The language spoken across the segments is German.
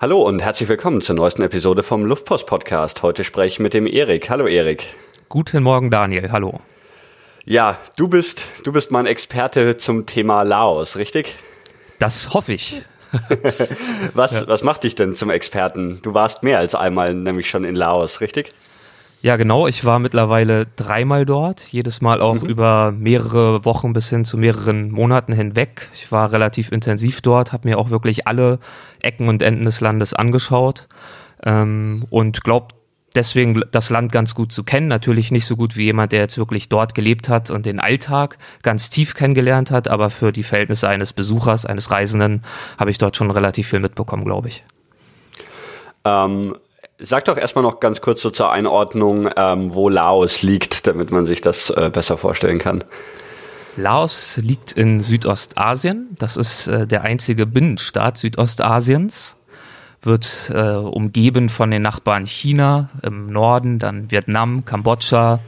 Hallo und herzlich willkommen zur neuesten Episode vom Luftpost Podcast. Heute spreche ich mit dem Erik. Hallo Erik. Guten Morgen Daniel. Hallo. Ja, du bist du bist mein Experte zum Thema Laos, richtig? Das hoffe ich. was ja. was macht dich denn zum Experten? Du warst mehr als einmal nämlich schon in Laos, richtig? Ja, genau. Ich war mittlerweile dreimal dort, jedes Mal auch mhm. über mehrere Wochen bis hin zu mehreren Monaten hinweg. Ich war relativ intensiv dort, habe mir auch wirklich alle Ecken und Enden des Landes angeschaut ähm, und glaube deswegen das Land ganz gut zu kennen. Natürlich nicht so gut wie jemand, der jetzt wirklich dort gelebt hat und den Alltag ganz tief kennengelernt hat, aber für die Verhältnisse eines Besuchers, eines Reisenden habe ich dort schon relativ viel mitbekommen, glaube ich. Ähm, Sag doch erstmal noch ganz kurz so zur Einordnung, ähm, wo Laos liegt, damit man sich das äh, besser vorstellen kann. Laos liegt in Südostasien. Das ist äh, der einzige Binnenstaat Südostasiens. Wird äh, umgeben von den Nachbarn China im Norden, dann Vietnam, Kambodscha,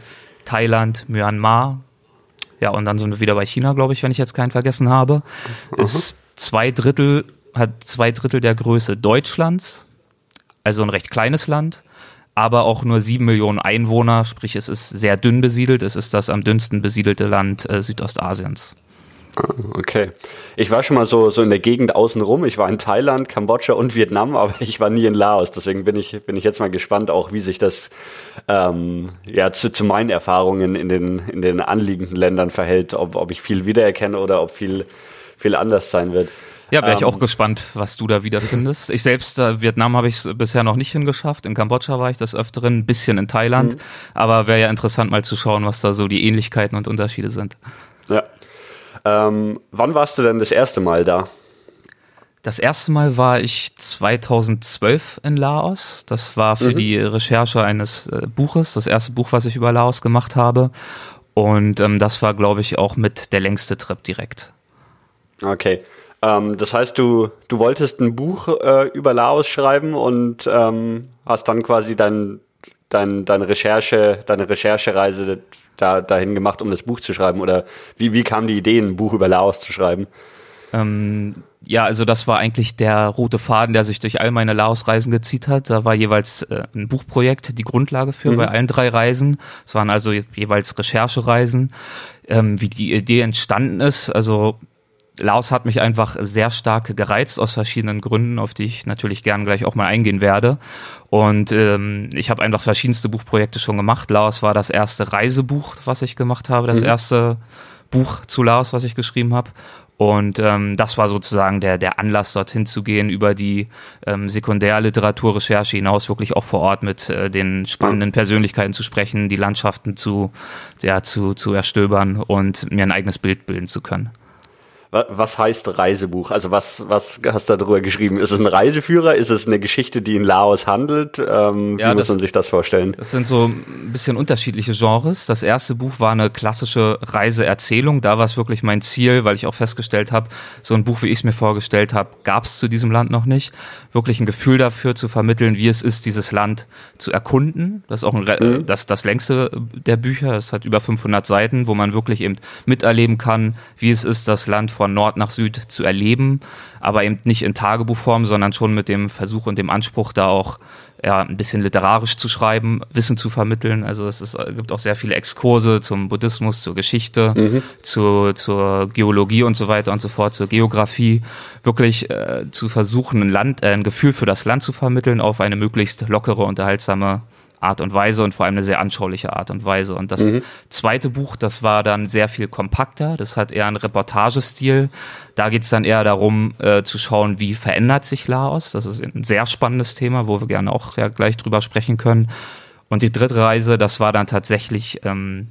Thailand, Myanmar. Ja, und dann sind wir wieder bei China, glaube ich, wenn ich jetzt keinen vergessen habe. Mhm. Ist zwei Drittel, hat zwei Drittel der Größe Deutschlands also ein recht kleines Land, aber auch nur sieben Millionen Einwohner, sprich es ist sehr dünn besiedelt, es ist das am dünnsten besiedelte Land äh, Südostasiens. Okay. Ich war schon mal so, so in der Gegend außenrum. Ich war in Thailand, Kambodscha und Vietnam, aber ich war nie in Laos. Deswegen bin ich, bin ich jetzt mal gespannt, auch wie sich das ähm, ja, zu, zu meinen Erfahrungen in den, in den anliegenden Ländern verhält, ob, ob ich viel wiedererkenne oder ob viel, viel anders sein wird. Ja, wäre ich ähm, auch gespannt, was du da wieder findest. Ich selbst, äh, Vietnam habe ich bisher noch nicht hingeschafft. In Kambodscha war ich das Öfteren, ein bisschen in Thailand. Mhm. Aber wäre ja interessant mal zu schauen, was da so die Ähnlichkeiten und Unterschiede sind. Ja. Ähm, wann warst du denn das erste Mal da? Das erste Mal war ich 2012 in Laos. Das war für mhm. die Recherche eines äh, Buches, das erste Buch, was ich über Laos gemacht habe. Und ähm, das war, glaube ich, auch mit der längste Trip direkt. Okay. Ähm, das heißt, du, du wolltest ein Buch äh, über Laos schreiben und ähm, hast dann quasi dein, dein, deine Recherche, deine Recherchereise da, dahin gemacht, um das Buch zu schreiben? Oder wie, wie kam die Idee, ein Buch über Laos zu schreiben? Ähm, ja, also das war eigentlich der rote Faden, der sich durch all meine Laos-Reisen gezieht hat. Da war jeweils äh, ein Buchprojekt die Grundlage für mhm. bei allen drei Reisen. Es waren also jeweils Recherchereisen. Ähm, wie die Idee entstanden ist, also Laos hat mich einfach sehr stark gereizt aus verschiedenen Gründen, auf die ich natürlich gern gleich auch mal eingehen werde. Und ähm, ich habe einfach verschiedenste Buchprojekte schon gemacht. Laos war das erste Reisebuch, was ich gemacht habe, das mhm. erste Buch zu Laos, was ich geschrieben habe. Und ähm, das war sozusagen der, der Anlass, dorthin zu gehen, über die ähm, Sekundärliteraturrecherche hinaus wirklich auch vor Ort mit äh, den spannenden Persönlichkeiten zu sprechen, die Landschaften zu, ja, zu, zu erstöbern und mir ein eigenes Bild bilden zu können was heißt Reisebuch? Also was, was hast du darüber geschrieben? Ist es ein Reiseführer? Ist es eine Geschichte, die in Laos handelt? Ähm, ja, wie muss man sich das vorstellen? Das sind so ein bisschen unterschiedliche Genres. Das erste Buch war eine klassische Reiseerzählung. Da war es wirklich mein Ziel, weil ich auch festgestellt habe, so ein Buch, wie ich es mir vorgestellt habe, gab es zu diesem Land noch nicht. Wirklich ein Gefühl dafür zu vermitteln, wie es ist, dieses Land zu erkunden. Das ist auch ein, mhm. das, das längste der Bücher. Es hat über 500 Seiten, wo man wirklich eben miterleben kann, wie es ist, das Land von Nord nach Süd zu erleben, aber eben nicht in Tagebuchform, sondern schon mit dem Versuch und dem Anspruch, da auch ja, ein bisschen literarisch zu schreiben, Wissen zu vermitteln. Also es ist, gibt auch sehr viele Exkurse zum Buddhismus, zur Geschichte, mhm. zu, zur Geologie und so weiter und so fort, zur Geografie. Wirklich äh, zu versuchen, ein Land, äh, ein Gefühl für das Land zu vermitteln auf eine möglichst lockere, unterhaltsame Art und Weise und vor allem eine sehr anschauliche Art und Weise. Und das mhm. zweite Buch, das war dann sehr viel kompakter, das hat eher einen Reportagestil. Da geht es dann eher darum äh, zu schauen, wie verändert sich Laos. Das ist ein sehr spannendes Thema, wo wir gerne auch ja gleich drüber sprechen können. Und die dritte Reise, das war dann tatsächlich ähm,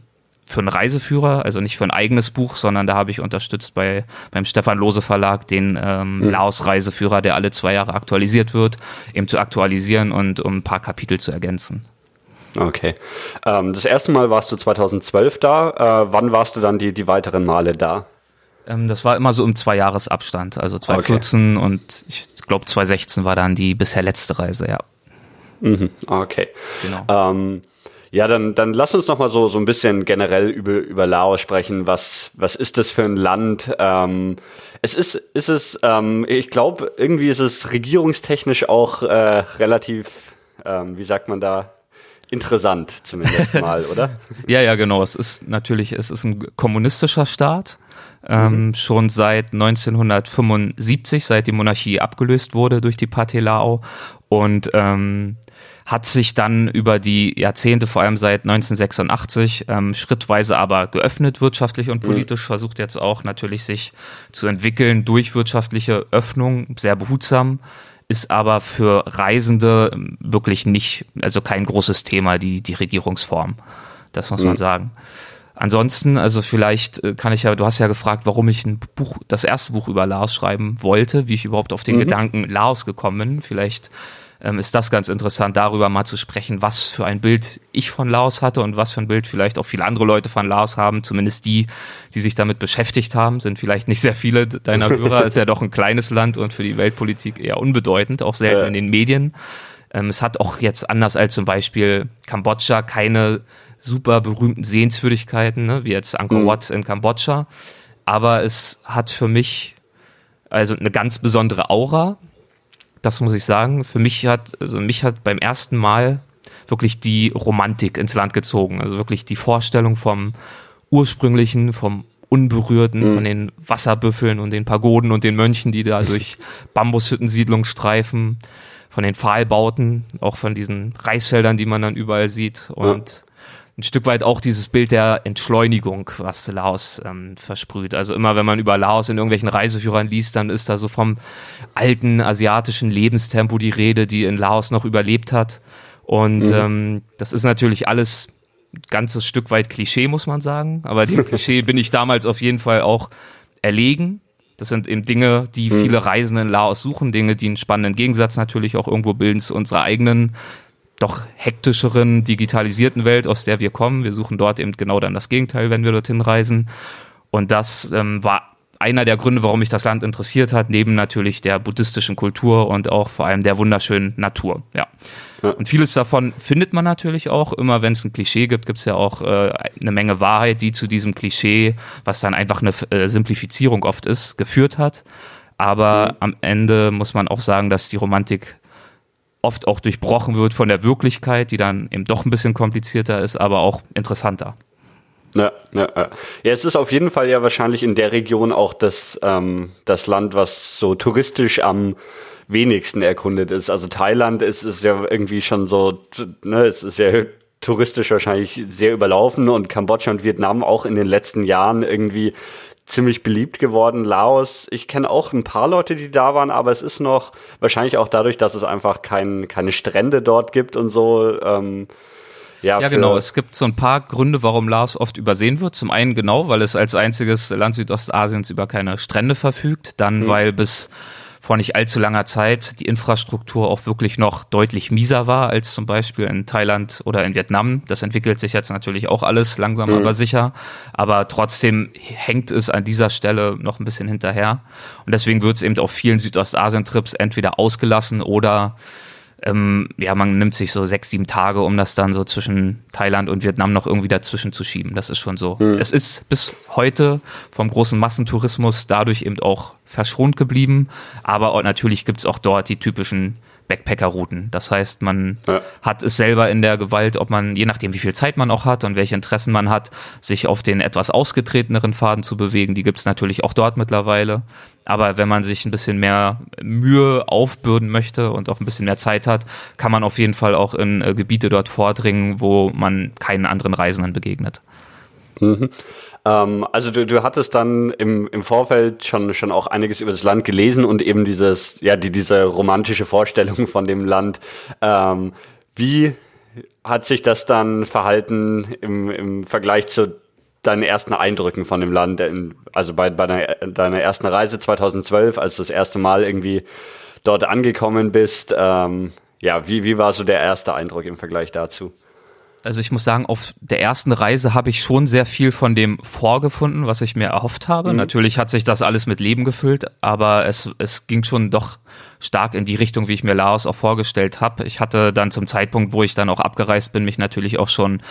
für einen Reiseführer, also nicht für ein eigenes Buch, sondern da habe ich unterstützt bei beim Stefan Lose Verlag den ähm, mhm. Laos Reiseführer, der alle zwei Jahre aktualisiert wird, eben zu aktualisieren und um ein paar Kapitel zu ergänzen. Okay. Ähm, das erste Mal warst du 2012 da. Äh, wann warst du dann die, die weiteren Male da? Ähm, das war immer so im Zweijahresabstand. Also 2014 okay. und ich glaube 2016 war dann die bisher letzte Reise, ja. Mhm, okay. Genau. Ähm, Ja, dann, dann lass uns noch mal so, so ein bisschen generell über, über Laos sprechen. Was, was ist das für ein Land? Ähm, es ist, ist es, ähm, ich glaube, irgendwie ist es regierungstechnisch auch äh, relativ, ähm, wie sagt man da, interessant zumindest mal, oder? ja, ja, genau. Es ist natürlich, es ist ein kommunistischer Staat. Ähm, mhm. Schon seit 1975, seit die Monarchie abgelöst wurde durch die Partei Lao. Und ähm, hat sich dann über die Jahrzehnte, vor allem seit 1986, ähm, schrittweise aber geöffnet wirtschaftlich und mhm. politisch, mhm. versucht jetzt auch natürlich sich zu entwickeln durch wirtschaftliche Öffnung, sehr behutsam, ist aber für Reisende wirklich nicht, also kein großes Thema, die, die Regierungsform. Das muss mhm. man sagen. Ansonsten, also vielleicht äh, kann ich ja, du hast ja gefragt, warum ich ein Buch, das erste Buch über Laos schreiben wollte, wie ich überhaupt auf den mhm. Gedanken Laos gekommen bin. Vielleicht ähm, ist das ganz interessant, darüber mal zu sprechen, was für ein Bild ich von Laos hatte und was für ein Bild vielleicht auch viele andere Leute von Laos haben. Zumindest die, die sich damit beschäftigt haben, sind vielleicht nicht sehr viele deiner Hörer. ist ja doch ein kleines Land und für die Weltpolitik eher unbedeutend, auch selten ja. in den Medien. Ähm, es hat auch jetzt anders als zum Beispiel Kambodscha keine super berühmten Sehenswürdigkeiten, ne, wie jetzt Angkor mhm. Wat in Kambodscha. Aber es hat für mich also eine ganz besondere Aura. Das muss ich sagen. Für mich hat, also mich hat beim ersten Mal wirklich die Romantik ins Land gezogen. Also wirklich die Vorstellung vom ursprünglichen, vom Unberührten, mhm. von den Wasserbüffeln und den Pagoden und den Mönchen, die da durch Bambushüttensiedlungen streifen, von den Pfahlbauten, auch von diesen Reisfeldern, die man dann überall sieht. Und ein Stück weit auch dieses Bild der Entschleunigung, was Laos ähm, versprüht. Also immer, wenn man über Laos in irgendwelchen Reiseführern liest, dann ist da so vom alten asiatischen Lebenstempo die Rede, die in Laos noch überlebt hat. Und mhm. ähm, das ist natürlich alles ganzes Stück weit Klischee, muss man sagen. Aber dem Klischee bin ich damals auf jeden Fall auch erlegen. Das sind eben Dinge, die mhm. viele Reisende in Laos suchen, Dinge, die einen spannenden Gegensatz natürlich auch irgendwo bilden zu unserer eigenen doch hektischeren, digitalisierten Welt, aus der wir kommen. Wir suchen dort eben genau dann das Gegenteil, wenn wir dorthin reisen. Und das ähm, war einer der Gründe, warum mich das Land interessiert hat, neben natürlich der buddhistischen Kultur und auch vor allem der wunderschönen Natur. Ja. ja. Und vieles davon findet man natürlich auch. Immer wenn es ein Klischee gibt, gibt es ja auch äh, eine Menge Wahrheit, die zu diesem Klischee, was dann einfach eine äh, Simplifizierung oft ist, geführt hat. Aber mhm. am Ende muss man auch sagen, dass die Romantik oft auch durchbrochen wird von der Wirklichkeit, die dann eben doch ein bisschen komplizierter ist, aber auch interessanter. Ja, ja, ja. ja, es ist auf jeden Fall ja wahrscheinlich in der Region auch das, ähm, das Land, was so touristisch am wenigsten erkundet ist. Also Thailand ist, ist ja irgendwie schon so, ne, es ist ja touristisch wahrscheinlich sehr überlaufen und Kambodscha und Vietnam auch in den letzten Jahren irgendwie ziemlich beliebt geworden. Laos, ich kenne auch ein paar Leute, die da waren, aber es ist noch wahrscheinlich auch dadurch, dass es einfach kein, keine Strände dort gibt und so. Ähm, ja, ja genau. Es gibt so ein paar Gründe, warum Laos oft übersehen wird. Zum einen genau, weil es als einziges Land Südostasiens über keine Strände verfügt. Dann, mhm. weil bis vor nicht allzu langer Zeit die Infrastruktur auch wirklich noch deutlich mieser war als zum Beispiel in Thailand oder in Vietnam. Das entwickelt sich jetzt natürlich auch alles langsam mhm. aber sicher. Aber trotzdem hängt es an dieser Stelle noch ein bisschen hinterher. Und deswegen wird es eben auf vielen Südostasien-Trips entweder ausgelassen oder ähm, ja, man nimmt sich so sechs, sieben Tage, um das dann so zwischen Thailand und Vietnam noch irgendwie dazwischen zu schieben. Das ist schon so. Mhm. Es ist bis heute vom großen Massentourismus dadurch eben auch verschont geblieben. Aber natürlich gibt es auch dort die typischen Backpacker-Routen. Das heißt, man ja. hat es selber in der Gewalt, ob man, je nachdem wie viel Zeit man auch hat und welche Interessen man hat, sich auf den etwas ausgetreteneren Faden zu bewegen. Die gibt es natürlich auch dort mittlerweile. Aber wenn man sich ein bisschen mehr Mühe aufbürden möchte und auch ein bisschen mehr Zeit hat, kann man auf jeden Fall auch in äh, Gebiete dort vordringen, wo man keinen anderen Reisenden begegnet. Mhm. Ähm, also du, du hattest dann im, im Vorfeld schon, schon auch einiges über das Land gelesen und eben dieses, ja, die, diese romantische Vorstellung von dem Land. Ähm, wie hat sich das dann verhalten im, im Vergleich zu deinen ersten Eindrücken von dem Land? Also bei, bei deiner, deiner ersten Reise 2012, als du das erste Mal irgendwie dort angekommen bist. Ähm, ja, wie, wie war so der erste Eindruck im Vergleich dazu? Also ich muss sagen, auf der ersten Reise habe ich schon sehr viel von dem vorgefunden, was ich mir erhofft habe. Mhm. Natürlich hat sich das alles mit Leben gefüllt, aber es, es ging schon doch stark in die Richtung, wie ich mir Laos auch vorgestellt habe. Ich hatte dann zum Zeitpunkt, wo ich dann auch abgereist bin, mich natürlich auch schon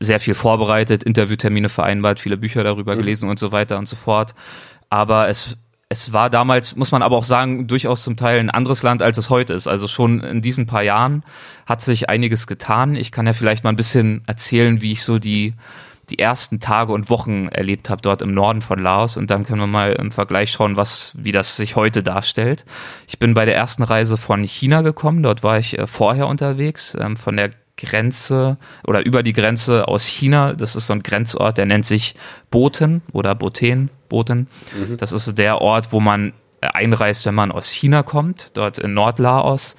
sehr viel vorbereitet, Interviewtermine vereinbart, viele Bücher darüber mhm. gelesen und so weiter und so fort. Aber es es war damals, muss man aber auch sagen, durchaus zum Teil ein anderes Land, als es heute ist. Also schon in diesen paar Jahren hat sich einiges getan. Ich kann ja vielleicht mal ein bisschen erzählen, wie ich so die, die ersten Tage und Wochen erlebt habe dort im Norden von Laos und dann können wir mal im Vergleich schauen, was, wie das sich heute darstellt. Ich bin bei der ersten Reise von China gekommen, dort war ich äh, vorher unterwegs, ähm, von der Grenze oder über die Grenze aus China. Das ist so ein Grenzort, der nennt sich Boten oder Boten. Boten. Mhm. Das ist der Ort, wo man einreist, wenn man aus China kommt, dort in Nordlaos.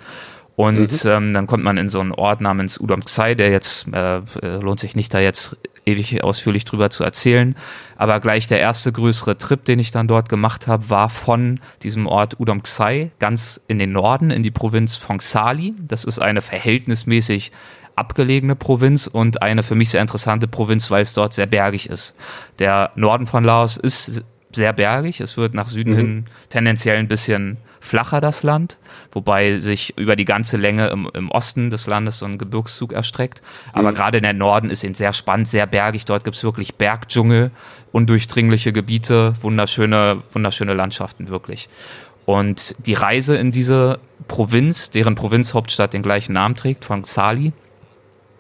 Und mhm. ähm, dann kommt man in so einen Ort namens Udom Xai, der jetzt äh, äh, lohnt sich nicht, da jetzt ewig ausführlich drüber zu erzählen. Aber gleich der erste größere Trip, den ich dann dort gemacht habe, war von diesem Ort Udom Xai ganz in den Norden, in die Provinz Fongsali. Das ist eine verhältnismäßig abgelegene Provinz und eine für mich sehr interessante Provinz, weil es dort sehr bergig ist. Der Norden von Laos ist sehr bergig. Es wird nach Süden mhm. hin tendenziell ein bisschen flacher, das Land, wobei sich über die ganze Länge im, im Osten des Landes so ein Gebirgszug erstreckt. Aber mhm. gerade in der Norden ist eben sehr spannend, sehr bergig. Dort gibt es wirklich Bergdschungel, undurchdringliche Gebiete, wunderschöne, wunderschöne Landschaften wirklich. Und die Reise in diese Provinz, deren Provinzhauptstadt den gleichen Namen trägt, von Xali,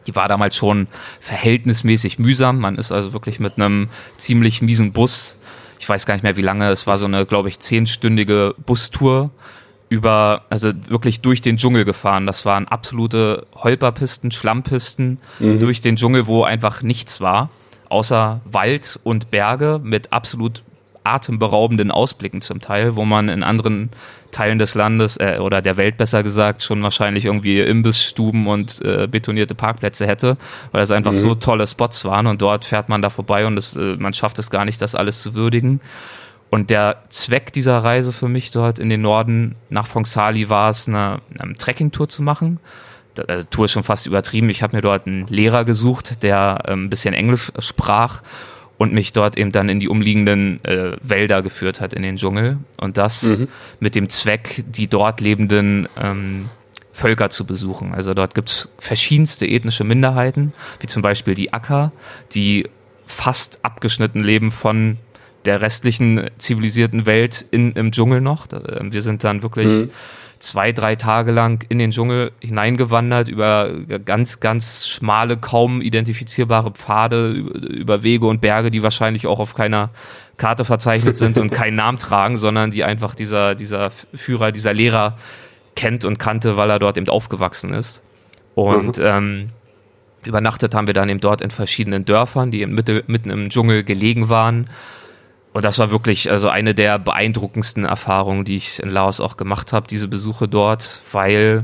die war damals schon verhältnismäßig mühsam. Man ist also wirklich mit einem ziemlich miesen Bus, ich weiß gar nicht mehr wie lange, es war so eine, glaube ich, zehnstündige Bustour über, also wirklich durch den Dschungel gefahren. Das waren absolute Holperpisten, Schlammpisten mhm. durch den Dschungel, wo einfach nichts war, außer Wald und Berge mit absolut atemberaubenden Ausblicken zum Teil, wo man in anderen Teilen des Landes äh, oder der Welt besser gesagt schon wahrscheinlich irgendwie Imbissstuben und äh, betonierte Parkplätze hätte, weil es einfach mhm. so tolle Spots waren und dort fährt man da vorbei und es, äh, man schafft es gar nicht, das alles zu würdigen. Und der Zweck dieser Reise für mich dort in den Norden nach Fongsali war es, eine, eine Trekkingtour zu machen. Die äh, Tour ist schon fast übertrieben. Ich habe mir dort einen Lehrer gesucht, der äh, ein bisschen Englisch sprach und mich dort eben dann in die umliegenden äh, Wälder geführt hat, in den Dschungel. Und das mhm. mit dem Zweck, die dort lebenden ähm, Völker zu besuchen. Also dort gibt es verschiedenste ethnische Minderheiten, wie zum Beispiel die Akka, die fast abgeschnitten leben von der restlichen zivilisierten Welt in, im Dschungel noch. Ähm, wir sind dann wirklich mhm zwei, drei Tage lang in den Dschungel hineingewandert, über ganz, ganz schmale, kaum identifizierbare Pfade, über Wege und Berge, die wahrscheinlich auch auf keiner Karte verzeichnet sind und keinen Namen tragen, sondern die einfach dieser, dieser Führer, dieser Lehrer kennt und kannte, weil er dort eben aufgewachsen ist. Und mhm. ähm, übernachtet haben wir dann eben dort in verschiedenen Dörfern, die mitten im Dschungel gelegen waren. Und das war wirklich also eine der beeindruckendsten Erfahrungen, die ich in Laos auch gemacht habe, diese Besuche dort, weil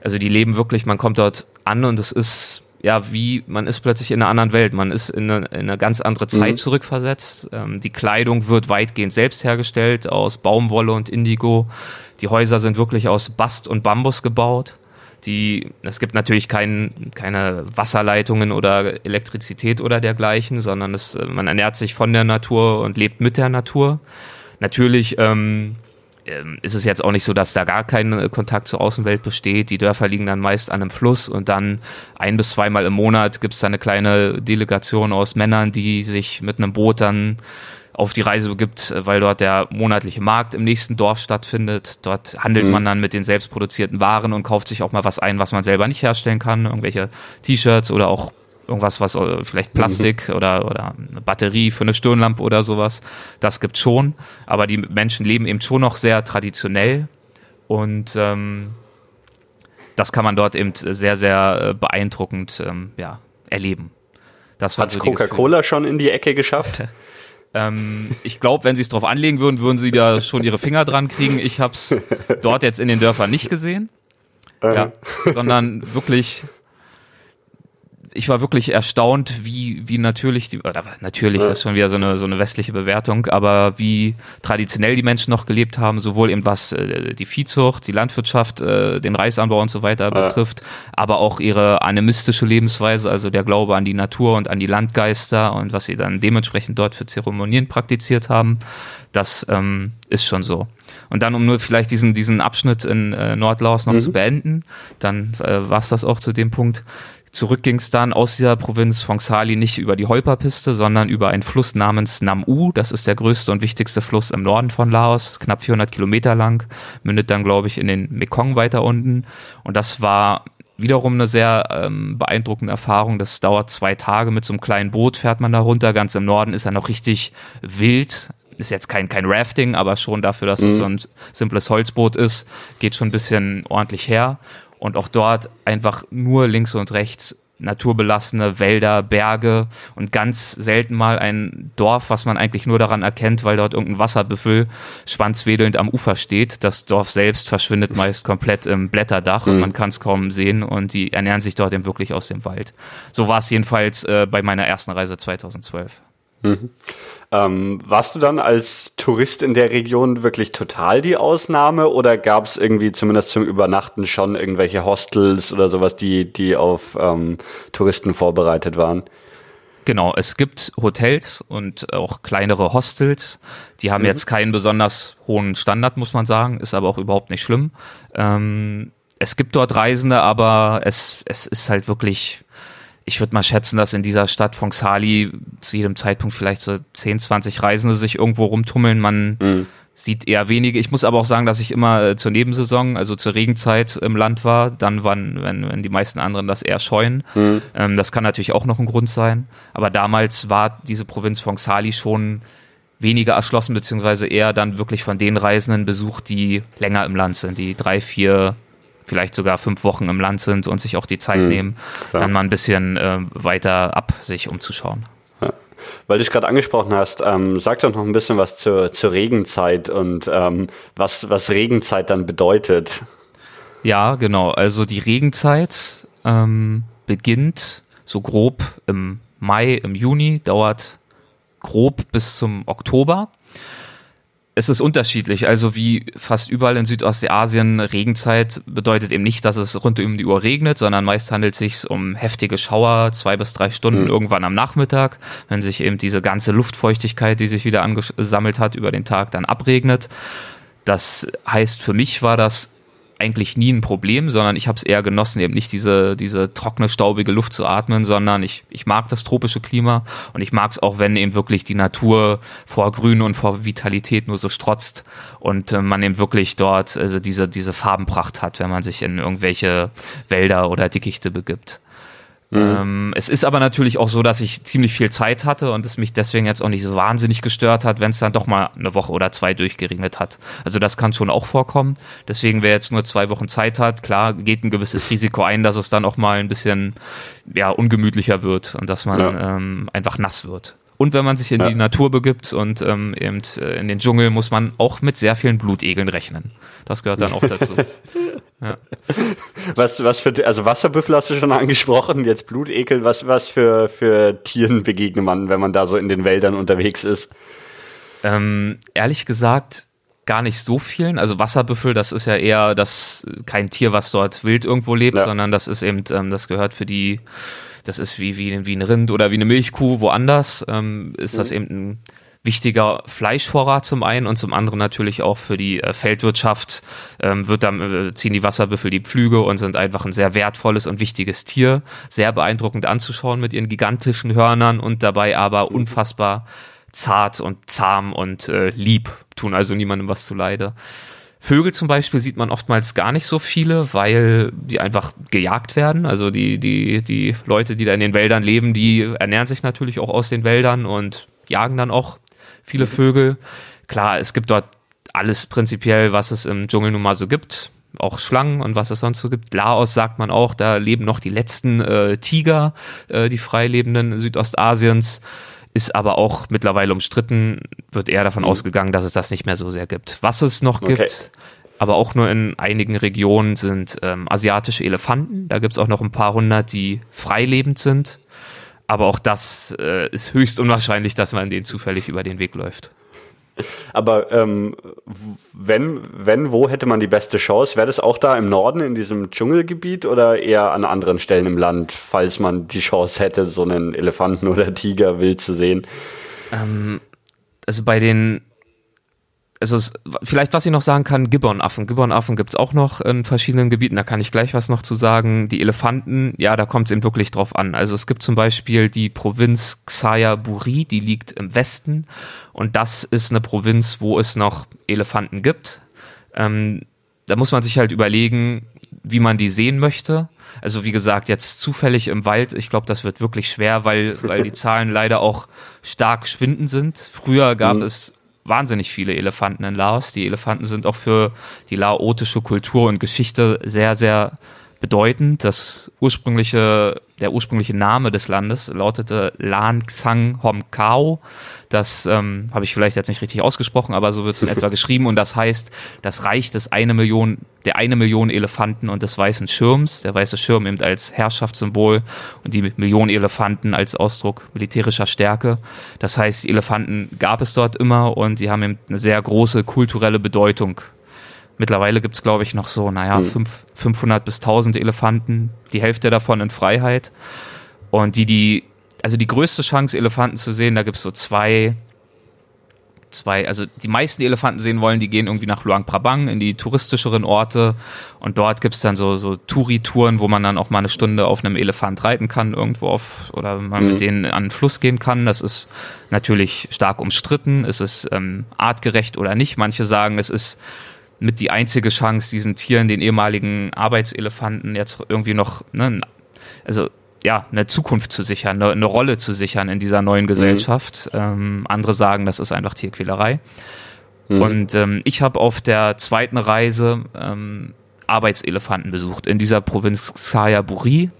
also die leben wirklich, man kommt dort an und es ist ja wie man ist plötzlich in einer anderen Welt, man ist in eine, in eine ganz andere Zeit mhm. zurückversetzt. Ähm, die Kleidung wird weitgehend selbst hergestellt aus Baumwolle und Indigo. Die Häuser sind wirklich aus Bast und Bambus gebaut die, es gibt natürlich kein, keine Wasserleitungen oder Elektrizität oder dergleichen, sondern es, man ernährt sich von der Natur und lebt mit der Natur. Natürlich ähm, ähm, ist es jetzt auch nicht so, dass da gar kein Kontakt zur Außenwelt besteht. Die Dörfer liegen dann meist an einem Fluss und dann ein bis zweimal im Monat gibt es da eine kleine Delegation aus Männern, die sich mit einem Boot dann auf die Reise begibt, äh, weil dort der monatliche Markt im nächsten Dorf stattfindet. Dort handelt mhm. man dann mit den selbst produzierten Waren und kauft sich auch mal was ein, was man selber nicht herstellen kann. Irgendwelche T-Shirts oder auch irgendwas, was äh, vielleicht Plastik mhm. oder, oder eine Batterie für eine Stirnlampe oder sowas. Das gibt schon. Aber die Menschen leben eben schon noch sehr traditionell und ähm, das kann man dort eben sehr, sehr äh, beeindruckend ähm, ja, erleben. Das Hat so Coca-Cola schon in die Ecke geschafft? Ähm, ich glaube, wenn sie es drauf anlegen würden, würden sie da schon ihre Finger dran kriegen. Ich habe es dort jetzt in den Dörfern nicht gesehen, ja, sondern wirklich ich war wirklich erstaunt, wie, wie natürlich, die, oder natürlich, ja. das ist schon wieder so eine, so eine westliche Bewertung, aber wie traditionell die Menschen noch gelebt haben, sowohl eben was äh, die Viehzucht, die Landwirtschaft, äh, den Reisanbau und so weiter ja. betrifft, aber auch ihre animistische Lebensweise, also der Glaube an die Natur und an die Landgeister und was sie dann dementsprechend dort für Zeremonien praktiziert haben. Das ähm, ist schon so. Und dann, um nur vielleicht diesen, diesen Abschnitt in äh, Nordlaos noch mhm. zu beenden, dann äh, war es das auch zu dem Punkt. Zurück ging es dann aus dieser Provinz Fongsali nicht über die Holperpiste, sondern über einen Fluss namens Nam-U. Das ist der größte und wichtigste Fluss im Norden von Laos, knapp 400 Kilometer lang, mündet dann, glaube ich, in den Mekong weiter unten. Und das war wiederum eine sehr ähm, beeindruckende Erfahrung. Das dauert zwei Tage mit so einem kleinen Boot, fährt man da runter. Ganz im Norden ist er noch richtig wild. Ist jetzt kein, kein Rafting, aber schon dafür, dass mhm. es so ein simples Holzboot ist, geht schon ein bisschen ordentlich her und auch dort einfach nur links und rechts naturbelassene Wälder, Berge und ganz selten mal ein Dorf, was man eigentlich nur daran erkennt, weil dort irgendein Wasserbüffel schwanzwedelnd am Ufer steht. Das Dorf selbst verschwindet meist komplett im Blätterdach mhm. und man kann es kaum sehen und die ernähren sich dort eben wirklich aus dem Wald. So war es jedenfalls äh, bei meiner ersten Reise 2012. Mhm. Ähm, warst du dann als Tourist in der Region wirklich total die Ausnahme oder gab es irgendwie zumindest zum Übernachten schon irgendwelche Hostels oder sowas, die, die auf ähm, Touristen vorbereitet waren? Genau, es gibt Hotels und auch kleinere Hostels. Die haben mhm. jetzt keinen besonders hohen Standard, muss man sagen, ist aber auch überhaupt nicht schlimm. Ähm, es gibt dort Reisende, aber es, es ist halt wirklich ich würde mal schätzen, dass in dieser Stadt von Xali zu jedem Zeitpunkt vielleicht so 10, 20 Reisende sich irgendwo rumtummeln. Man mhm. sieht eher wenige. Ich muss aber auch sagen, dass ich immer äh, zur Nebensaison, also zur Regenzeit im Land war. Dann waren, wenn, wenn die meisten anderen das eher scheuen. Mhm. Ähm, das kann natürlich auch noch ein Grund sein. Aber damals war diese Provinz von Xali schon weniger erschlossen, beziehungsweise eher dann wirklich von den Reisenden besucht, die länger im Land sind, die drei, vier, vielleicht sogar fünf Wochen im Land sind und sich auch die Zeit mhm, nehmen, klar. dann mal ein bisschen äh, weiter ab sich umzuschauen. Ja. Weil du es gerade angesprochen hast, ähm, sag doch noch ein bisschen was zur, zur Regenzeit und ähm, was, was Regenzeit dann bedeutet. Ja, genau. Also die Regenzeit ähm, beginnt so grob im Mai, im Juni, dauert grob bis zum Oktober es ist unterschiedlich. Also wie fast überall in Südostasien, Regenzeit bedeutet eben nicht, dass es rund um die Uhr regnet, sondern meist handelt es sich um heftige Schauer, zwei bis drei Stunden mhm. irgendwann am Nachmittag, wenn sich eben diese ganze Luftfeuchtigkeit, die sich wieder angesammelt hat, über den Tag dann abregnet. Das heißt, für mich war das eigentlich nie ein Problem, sondern ich habe es eher genossen, eben nicht diese, diese trockene, staubige Luft zu atmen, sondern ich, ich mag das tropische Klima und ich mag es auch, wenn eben wirklich die Natur vor Grün und vor Vitalität nur so strotzt und äh, man eben wirklich dort also diese, diese Farbenpracht hat, wenn man sich in irgendwelche Wälder oder Dickichte begibt. Mhm. Ähm, es ist aber natürlich auch so, dass ich ziemlich viel Zeit hatte und es mich deswegen jetzt auch nicht so wahnsinnig gestört hat, wenn es dann doch mal eine Woche oder zwei durchgeregnet hat. Also das kann schon auch vorkommen. Deswegen, wer jetzt nur zwei Wochen Zeit hat, klar, geht ein gewisses Risiko ein, dass es dann auch mal ein bisschen ja, ungemütlicher wird und dass man ja. ähm, einfach nass wird. Und wenn man sich in ja. die Natur begibt und ähm, eben äh, in den Dschungel, muss man auch mit sehr vielen Blutegeln rechnen. Das gehört dann auch dazu. ja. Was, was für, also Wasserbüffel hast du schon angesprochen, jetzt Blutekel, was, was für, für Tieren begegnet man, wenn man da so in den Wäldern unterwegs ist? Ähm, ehrlich gesagt, gar nicht so vielen. Also Wasserbüffel, das ist ja eher das kein Tier, was dort wild irgendwo lebt, ja. sondern das ist eben, ähm, das gehört für die das ist wie, wie, wie ein Rind oder wie eine Milchkuh woanders, ähm, ist mhm. das eben ein wichtiger Fleischvorrat zum einen und zum anderen natürlich auch für die äh, Feldwirtschaft ähm, wird dann äh, ziehen die Wasserbüffel die Pflüge und sind einfach ein sehr wertvolles und wichtiges Tier, sehr beeindruckend anzuschauen mit ihren gigantischen Hörnern und dabei aber unfassbar zart und zahm und äh, lieb, tun also niemandem was zuleide. Vögel zum Beispiel sieht man oftmals gar nicht so viele, weil die einfach gejagt werden. Also die, die, die Leute, die da in den Wäldern leben, die ernähren sich natürlich auch aus den Wäldern und jagen dann auch viele Vögel. Klar, es gibt dort alles prinzipiell, was es im Dschungel nun mal so gibt. Auch Schlangen und was es sonst so gibt. Laos sagt man auch, da leben noch die letzten äh, Tiger, äh, die freilebenden Südostasiens ist aber auch mittlerweile umstritten, wird eher davon mhm. ausgegangen, dass es das nicht mehr so sehr gibt. Was es noch gibt, aber auch nur in einigen Regionen sind ähm, asiatische Elefanten. Da gibt es auch noch ein paar hundert, die freilebend sind. Aber auch das äh, ist höchst unwahrscheinlich, dass man denen zufällig über den Weg läuft. Aber ähm, wenn, wenn, wo hätte man die beste Chance? Wäre das auch da im Norden, in diesem Dschungelgebiet oder eher an anderen Stellen im Land, falls man die Chance hätte, so einen Elefanten oder Tiger wild zu sehen? Ähm, also bei den also vielleicht was ich noch sagen kann, Gibbonaffen. Gibbonaffen gibt's auch noch in verschiedenen Gebieten, da kann ich gleich was noch zu sagen. Die Elefanten, ja, da kommt es eben wirklich drauf an. Also es gibt zum Beispiel die Provinz Xayaburi, die liegt im Westen und das ist eine Provinz, wo es noch Elefanten gibt. Ähm, da muss man sich halt überlegen, wie man die sehen möchte. Also wie gesagt, jetzt zufällig im Wald, ich glaube, das wird wirklich schwer, weil, weil die Zahlen leider auch stark schwinden sind. Früher gab mhm. es wahnsinnig viele Elefanten in Laos. Die Elefanten sind auch für die laotische Kultur und Geschichte sehr, sehr bedeutend. Das ursprüngliche, der ursprüngliche Name des Landes lautete Lan Xang Hom Kao. Das ähm, habe ich vielleicht jetzt nicht richtig ausgesprochen, aber so wird es in etwa geschrieben. Und das heißt, das Reich des eine Million, der eine Million Elefanten und des weißen Schirms. Der weiße Schirm eben als Herrschaftssymbol und die Million Elefanten als Ausdruck militärischer Stärke. Das heißt, die Elefanten gab es dort immer und die haben eben eine sehr große kulturelle Bedeutung Mittlerweile gibt es, glaube ich, noch so, naja, mhm. 500 bis 1000 Elefanten, die Hälfte davon in Freiheit. Und die, die, also die größte Chance, Elefanten zu sehen, da gibt es so zwei, zwei, also die meisten Elefanten sehen wollen, die gehen irgendwie nach Luang Prabang in die touristischeren Orte und dort gibt es dann so, so Touri-Touren, wo man dann auch mal eine Stunde auf einem Elefant reiten kann, irgendwo auf, oder man mhm. mit denen an den Fluss gehen kann. Das ist natürlich stark umstritten. Ist es ähm, artgerecht oder nicht? Manche sagen, es ist mit die einzige Chance, diesen Tieren, den ehemaligen Arbeitselefanten jetzt irgendwie noch, ne, also ja, eine Zukunft zu sichern, eine, eine Rolle zu sichern in dieser neuen mhm. Gesellschaft. Mhm. Ähm, andere sagen, das ist einfach Tierquälerei. Mhm. Und ähm, ich habe auf der zweiten Reise ähm, Arbeitselefanten besucht in dieser Provinz Xayaburi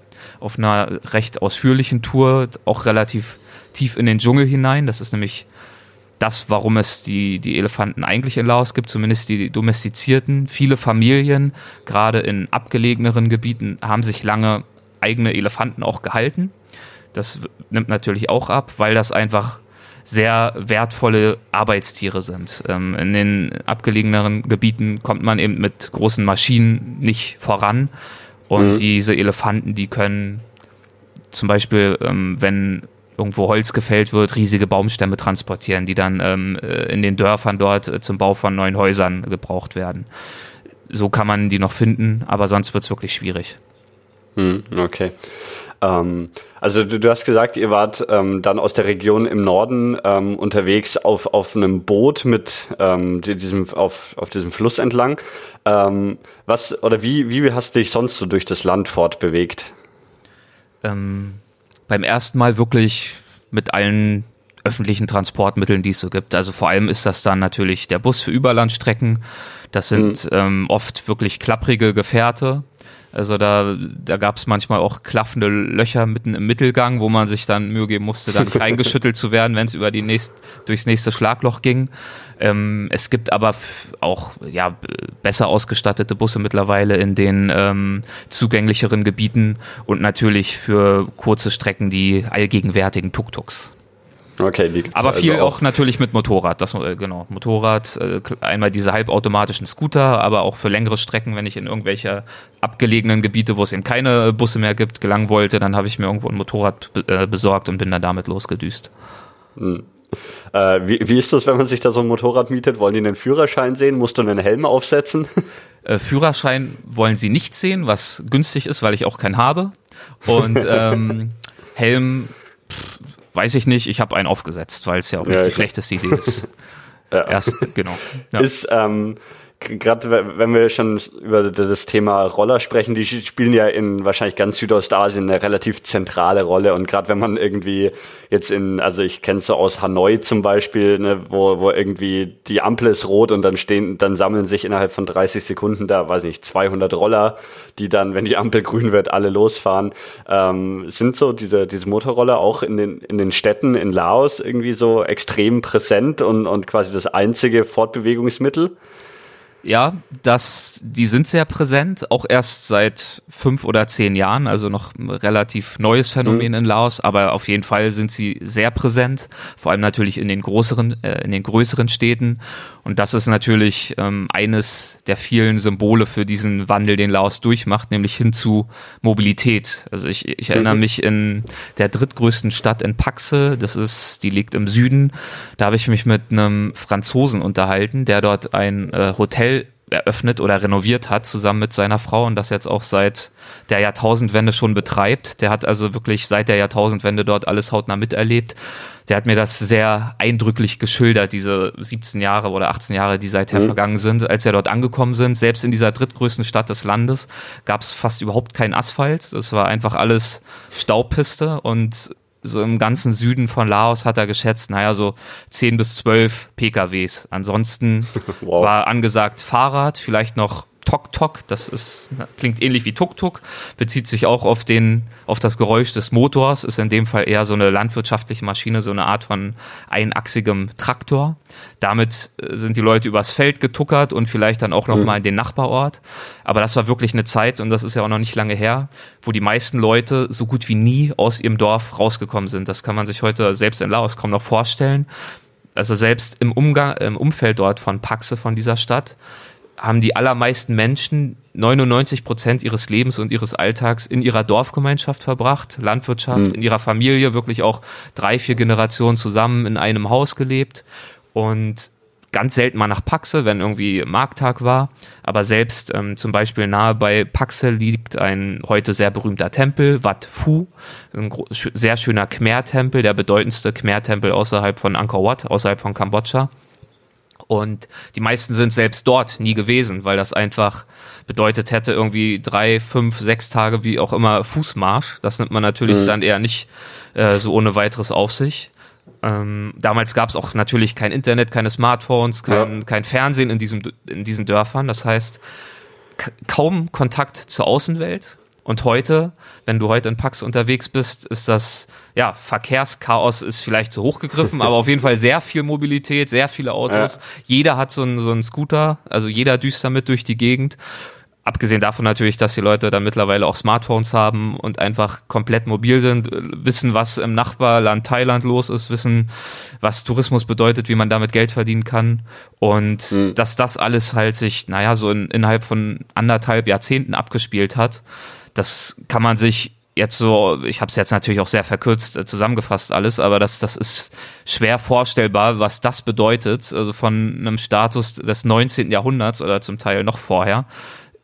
auf einer recht ausführlichen Tour, auch relativ tief in den Dschungel hinein. Das ist nämlich das, warum es die, die Elefanten eigentlich in Laos gibt, zumindest die domestizierten. Viele Familien, gerade in abgelegeneren Gebieten, haben sich lange eigene Elefanten auch gehalten. Das nimmt natürlich auch ab, weil das einfach sehr wertvolle Arbeitstiere sind. Ähm, in den abgelegeneren Gebieten kommt man eben mit großen Maschinen nicht voran. Und mhm. diese Elefanten, die können zum Beispiel, ähm, wenn irgendwo Holz gefällt wird, riesige Baumstämme transportieren, die dann ähm, äh, in den Dörfern dort äh, zum Bau von neuen Häusern gebraucht werden. So kann man die noch finden, aber sonst wird es wirklich schwierig. Hm, okay. Ähm, also du, du, hast gesagt, ihr wart ähm, dann aus der Region im Norden ähm, unterwegs auf, auf einem Boot mit ähm, diesem, auf, auf diesem Fluss entlang. Ähm, was oder wie, wie hast du dich sonst so durch das Land fortbewegt? Beim ersten Mal wirklich mit allen öffentlichen Transportmitteln, die es so gibt. Also vor allem ist das dann natürlich der Bus für Überlandstrecken. Das sind mhm. ähm, oft wirklich klapprige Gefährte. Also da, da gab es manchmal auch klaffende Löcher mitten im Mittelgang, wo man sich dann Mühe geben musste, dann nicht eingeschüttelt zu werden, wenn es über die nächst, durchs nächste Schlagloch ging. Ähm, es gibt aber auch ja, besser ausgestattete Busse mittlerweile in den ähm, zugänglicheren Gebieten und natürlich für kurze Strecken die allgegenwärtigen Tuk-Tuks. Okay, die Aber viel also auch, auch, natürlich mit Motorrad. Das, äh, genau, Motorrad, äh, einmal diese halbautomatischen Scooter, aber auch für längere Strecken, wenn ich in irgendwelche abgelegenen Gebiete, wo es eben keine Busse mehr gibt, gelangen wollte, dann habe ich mir irgendwo ein Motorrad äh, besorgt und bin dann damit losgedüst. Hm. Äh, wie, wie ist das, wenn man sich da so ein Motorrad mietet? Wollen die einen Führerschein sehen? Musst du einen Helm aufsetzen? Äh, Führerschein wollen sie nicht sehen, was günstig ist, weil ich auch keinen habe. Und ähm, Helm pff, weiß ich nicht, ich habe einen aufgesetzt, weil es ja auch nicht ja, die schlechteste Idee ist. ja. Erst, genau. Ja. Ist, ähm, gerade wenn wir schon über das Thema Roller sprechen, die spielen ja in wahrscheinlich ganz Südostasien eine relativ zentrale Rolle. Und gerade wenn man irgendwie jetzt in, also ich kenne es so aus Hanoi zum Beispiel, ne, wo, wo irgendwie die Ampel ist rot und dann stehen, dann sammeln sich innerhalb von 30 Sekunden da, weiß nicht, 200 Roller, die dann, wenn die Ampel grün wird, alle losfahren. Ähm, sind so diese, diese Motorroller auch in den, in den Städten in Laos irgendwie so extrem präsent und, und quasi das einzige Fortbewegungsmittel? Ja, das, die sind sehr präsent, auch erst seit fünf oder zehn Jahren, also noch ein relativ neues Phänomen mhm. in Laos, aber auf jeden Fall sind sie sehr präsent, vor allem natürlich in den größeren, äh, in den größeren Städten. Und das ist natürlich ähm, eines der vielen Symbole für diesen Wandel, den Laos durchmacht, nämlich hin zu Mobilität. Also ich, ich erinnere mhm. mich in der drittgrößten Stadt in Paxe, das ist, die liegt im Süden, da habe ich mich mit einem Franzosen unterhalten, der dort ein äh, Hotel eröffnet oder renoviert hat, zusammen mit seiner Frau und das jetzt auch seit der Jahrtausendwende schon betreibt. Der hat also wirklich seit der Jahrtausendwende dort alles hautnah miterlebt. Der hat mir das sehr eindrücklich geschildert, diese 17 Jahre oder 18 Jahre, die seither mhm. vergangen sind, als er dort angekommen sind. Selbst in dieser drittgrößten Stadt des Landes gab es fast überhaupt keinen Asphalt. Es war einfach alles Staubpiste und so im ganzen Süden von Laos hat er geschätzt, naja, so 10 bis 12 PKWs. Ansonsten wow. war angesagt Fahrrad, vielleicht noch Tok-Tok, das ist, klingt ähnlich wie Tuk-Tuk, bezieht sich auch auf den, auf das Geräusch des Motors, ist in dem Fall eher so eine landwirtschaftliche Maschine, so eine Art von einachsigem Traktor. Damit äh, sind die Leute übers Feld getuckert und vielleicht dann auch noch mhm. mal in den Nachbarort. Aber das war wirklich eine Zeit, und das ist ja auch noch nicht lange her, wo die meisten Leute so gut wie nie aus ihrem Dorf rausgekommen sind. Das kann man sich heute selbst in Laos kaum noch vorstellen. Also selbst im Umgang, im Umfeld dort von Paxe, von dieser Stadt, haben die allermeisten Menschen 99 Prozent ihres Lebens und ihres Alltags in ihrer Dorfgemeinschaft verbracht, Landwirtschaft, mhm. in ihrer Familie, wirklich auch drei, vier Generationen zusammen in einem Haus gelebt und ganz selten mal nach Paxe, wenn irgendwie Markttag war. Aber selbst ähm, zum Beispiel nahe bei Paxe liegt ein heute sehr berühmter Tempel, Wat Phu, ein sehr schöner Khmer-Tempel, der bedeutendste Khmer-Tempel außerhalb von Angkor Wat, außerhalb von Kambodscha. Und die meisten sind selbst dort nie gewesen, weil das einfach bedeutet hätte, irgendwie drei, fünf, sechs Tage, wie auch immer, Fußmarsch. Das nimmt man natürlich mhm. dann eher nicht äh, so ohne weiteres auf sich. Ähm, damals gab es auch natürlich kein Internet, keine Smartphones, kein, ja. kein Fernsehen in, diesem, in diesen Dörfern. Das heißt, kaum Kontakt zur Außenwelt. Und heute, wenn du heute in Pax unterwegs bist, ist das, ja, Verkehrschaos ist vielleicht zu hoch gegriffen, aber auf jeden Fall sehr viel Mobilität, sehr viele Autos. Ja. Jeder hat so einen, so einen Scooter, also jeder düst damit durch die Gegend. Abgesehen davon natürlich, dass die Leute dann mittlerweile auch Smartphones haben und einfach komplett mobil sind, wissen, was im Nachbarland Thailand los ist, wissen, was Tourismus bedeutet, wie man damit Geld verdienen kann. Und mhm. dass das alles halt sich, naja, so in, innerhalb von anderthalb Jahrzehnten abgespielt hat, das kann man sich jetzt so, ich habe es jetzt natürlich auch sehr verkürzt äh, zusammengefasst alles, aber das, das ist schwer vorstellbar, was das bedeutet, also von einem Status des 19. Jahrhunderts oder zum Teil noch vorher,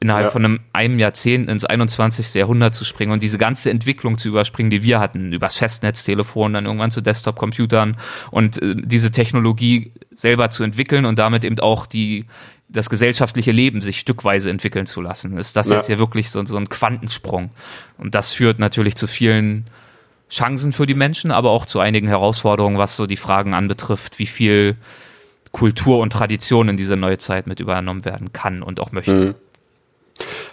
innerhalb ja. von einem, einem Jahrzehnt ins 21. Jahrhundert zu springen und diese ganze Entwicklung zu überspringen, die wir hatten, übers Festnetztelefon, dann irgendwann zu Desktop-Computern und äh, diese Technologie selber zu entwickeln und damit eben auch die das gesellschaftliche Leben sich stückweise entwickeln zu lassen. Ist das ja. jetzt hier wirklich so, so ein Quantensprung? Und das führt natürlich zu vielen Chancen für die Menschen, aber auch zu einigen Herausforderungen, was so die Fragen anbetrifft, wie viel Kultur und Tradition in diese neue Zeit mit übernommen werden kann und auch möchte. Mhm.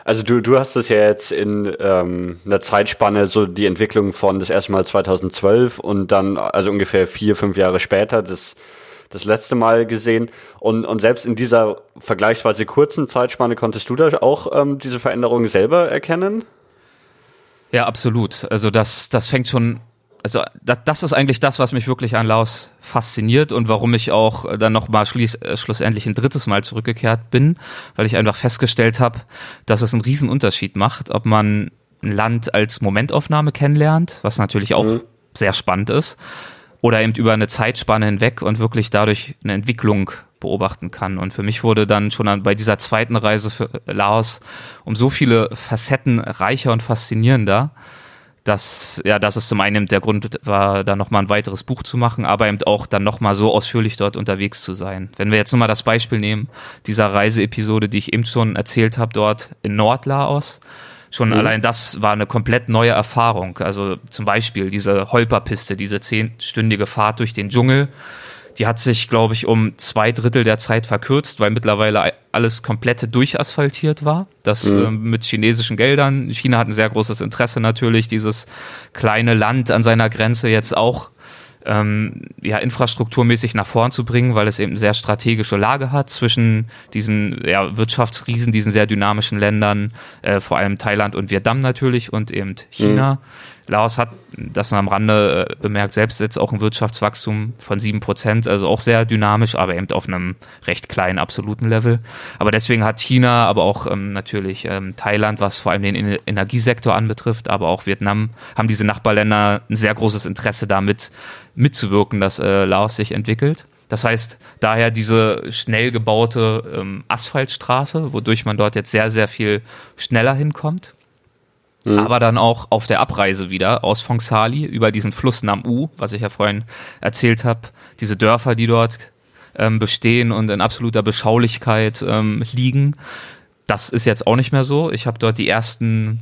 Also du, du hast es ja jetzt in ähm, einer Zeitspanne so die Entwicklung von das erste Mal 2012 und dann also ungefähr vier, fünf Jahre später das das letzte Mal gesehen. Und, und selbst in dieser vergleichsweise kurzen Zeitspanne konntest du da auch ähm, diese Veränderungen selber erkennen? Ja, absolut. Also das, das fängt schon, also das, das ist eigentlich das, was mich wirklich an Laos fasziniert und warum ich auch dann nochmal schließ, äh, schlussendlich ein drittes Mal zurückgekehrt bin, weil ich einfach festgestellt habe, dass es einen riesen Unterschied macht, ob man ein Land als Momentaufnahme kennenlernt, was natürlich auch mhm. sehr spannend ist, oder eben über eine Zeitspanne hinweg und wirklich dadurch eine Entwicklung beobachten kann. Und für mich wurde dann schon bei dieser zweiten Reise für Laos um so viele Facetten reicher und faszinierender, dass, ja, dass es zum einen der Grund war, da nochmal ein weiteres Buch zu machen, aber eben auch dann nochmal so ausführlich dort unterwegs zu sein. Wenn wir jetzt nochmal das Beispiel nehmen, dieser Reiseepisode, die ich eben schon erzählt habe, dort in Nordlaos, Schon mhm. allein das war eine komplett neue Erfahrung. Also zum Beispiel diese Holperpiste, diese zehnstündige Fahrt durch den Dschungel. Die hat sich, glaube ich, um zwei Drittel der Zeit verkürzt, weil mittlerweile alles komplett durchasphaltiert war. Das mhm. äh, mit chinesischen Geldern. China hat ein sehr großes Interesse natürlich, dieses kleine Land an seiner Grenze jetzt auch ähm, ja, infrastrukturmäßig nach vorn zu bringen, weil es eben sehr strategische Lage hat zwischen diesen ja, Wirtschaftsriesen, diesen sehr dynamischen Ländern, äh, vor allem Thailand und Vietnam natürlich und eben China. Mhm. Laos hat, das am Rande äh, bemerkt, selbst jetzt auch ein Wirtschaftswachstum von sieben Prozent, also auch sehr dynamisch, aber eben auf einem recht kleinen absoluten Level. Aber deswegen hat China, aber auch ähm, natürlich ähm, Thailand, was vor allem den Energiesektor anbetrifft, aber auch Vietnam, haben diese Nachbarländer ein sehr großes Interesse damit mitzuwirken, dass äh, Laos sich entwickelt. Das heißt, daher diese schnell gebaute ähm, Asphaltstraße, wodurch man dort jetzt sehr, sehr viel schneller hinkommt Mhm. Aber dann auch auf der Abreise wieder aus Fongsali über diesen Fluss Namu, was ich ja vorhin erzählt habe, diese Dörfer, die dort ähm, bestehen und in absoluter Beschaulichkeit ähm, liegen. Das ist jetzt auch nicht mehr so. Ich habe dort die ersten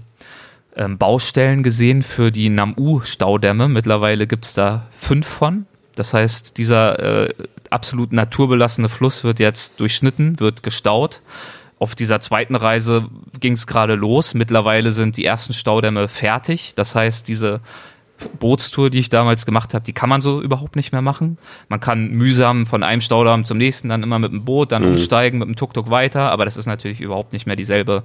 ähm, Baustellen gesehen für die Namu-Staudämme. Mittlerweile gibt es da fünf von. Das heißt, dieser äh, absolut naturbelassene Fluss wird jetzt durchschnitten, wird gestaut auf dieser zweiten Reise ging es gerade los. Mittlerweile sind die ersten Staudämme fertig. Das heißt, diese Bootstour, die ich damals gemacht habe, die kann man so überhaupt nicht mehr machen. Man kann mühsam von einem Staudamm zum nächsten dann immer mit dem Boot, dann mhm. umsteigen, mit dem Tuk-Tuk weiter, aber das ist natürlich überhaupt nicht mehr dieselbe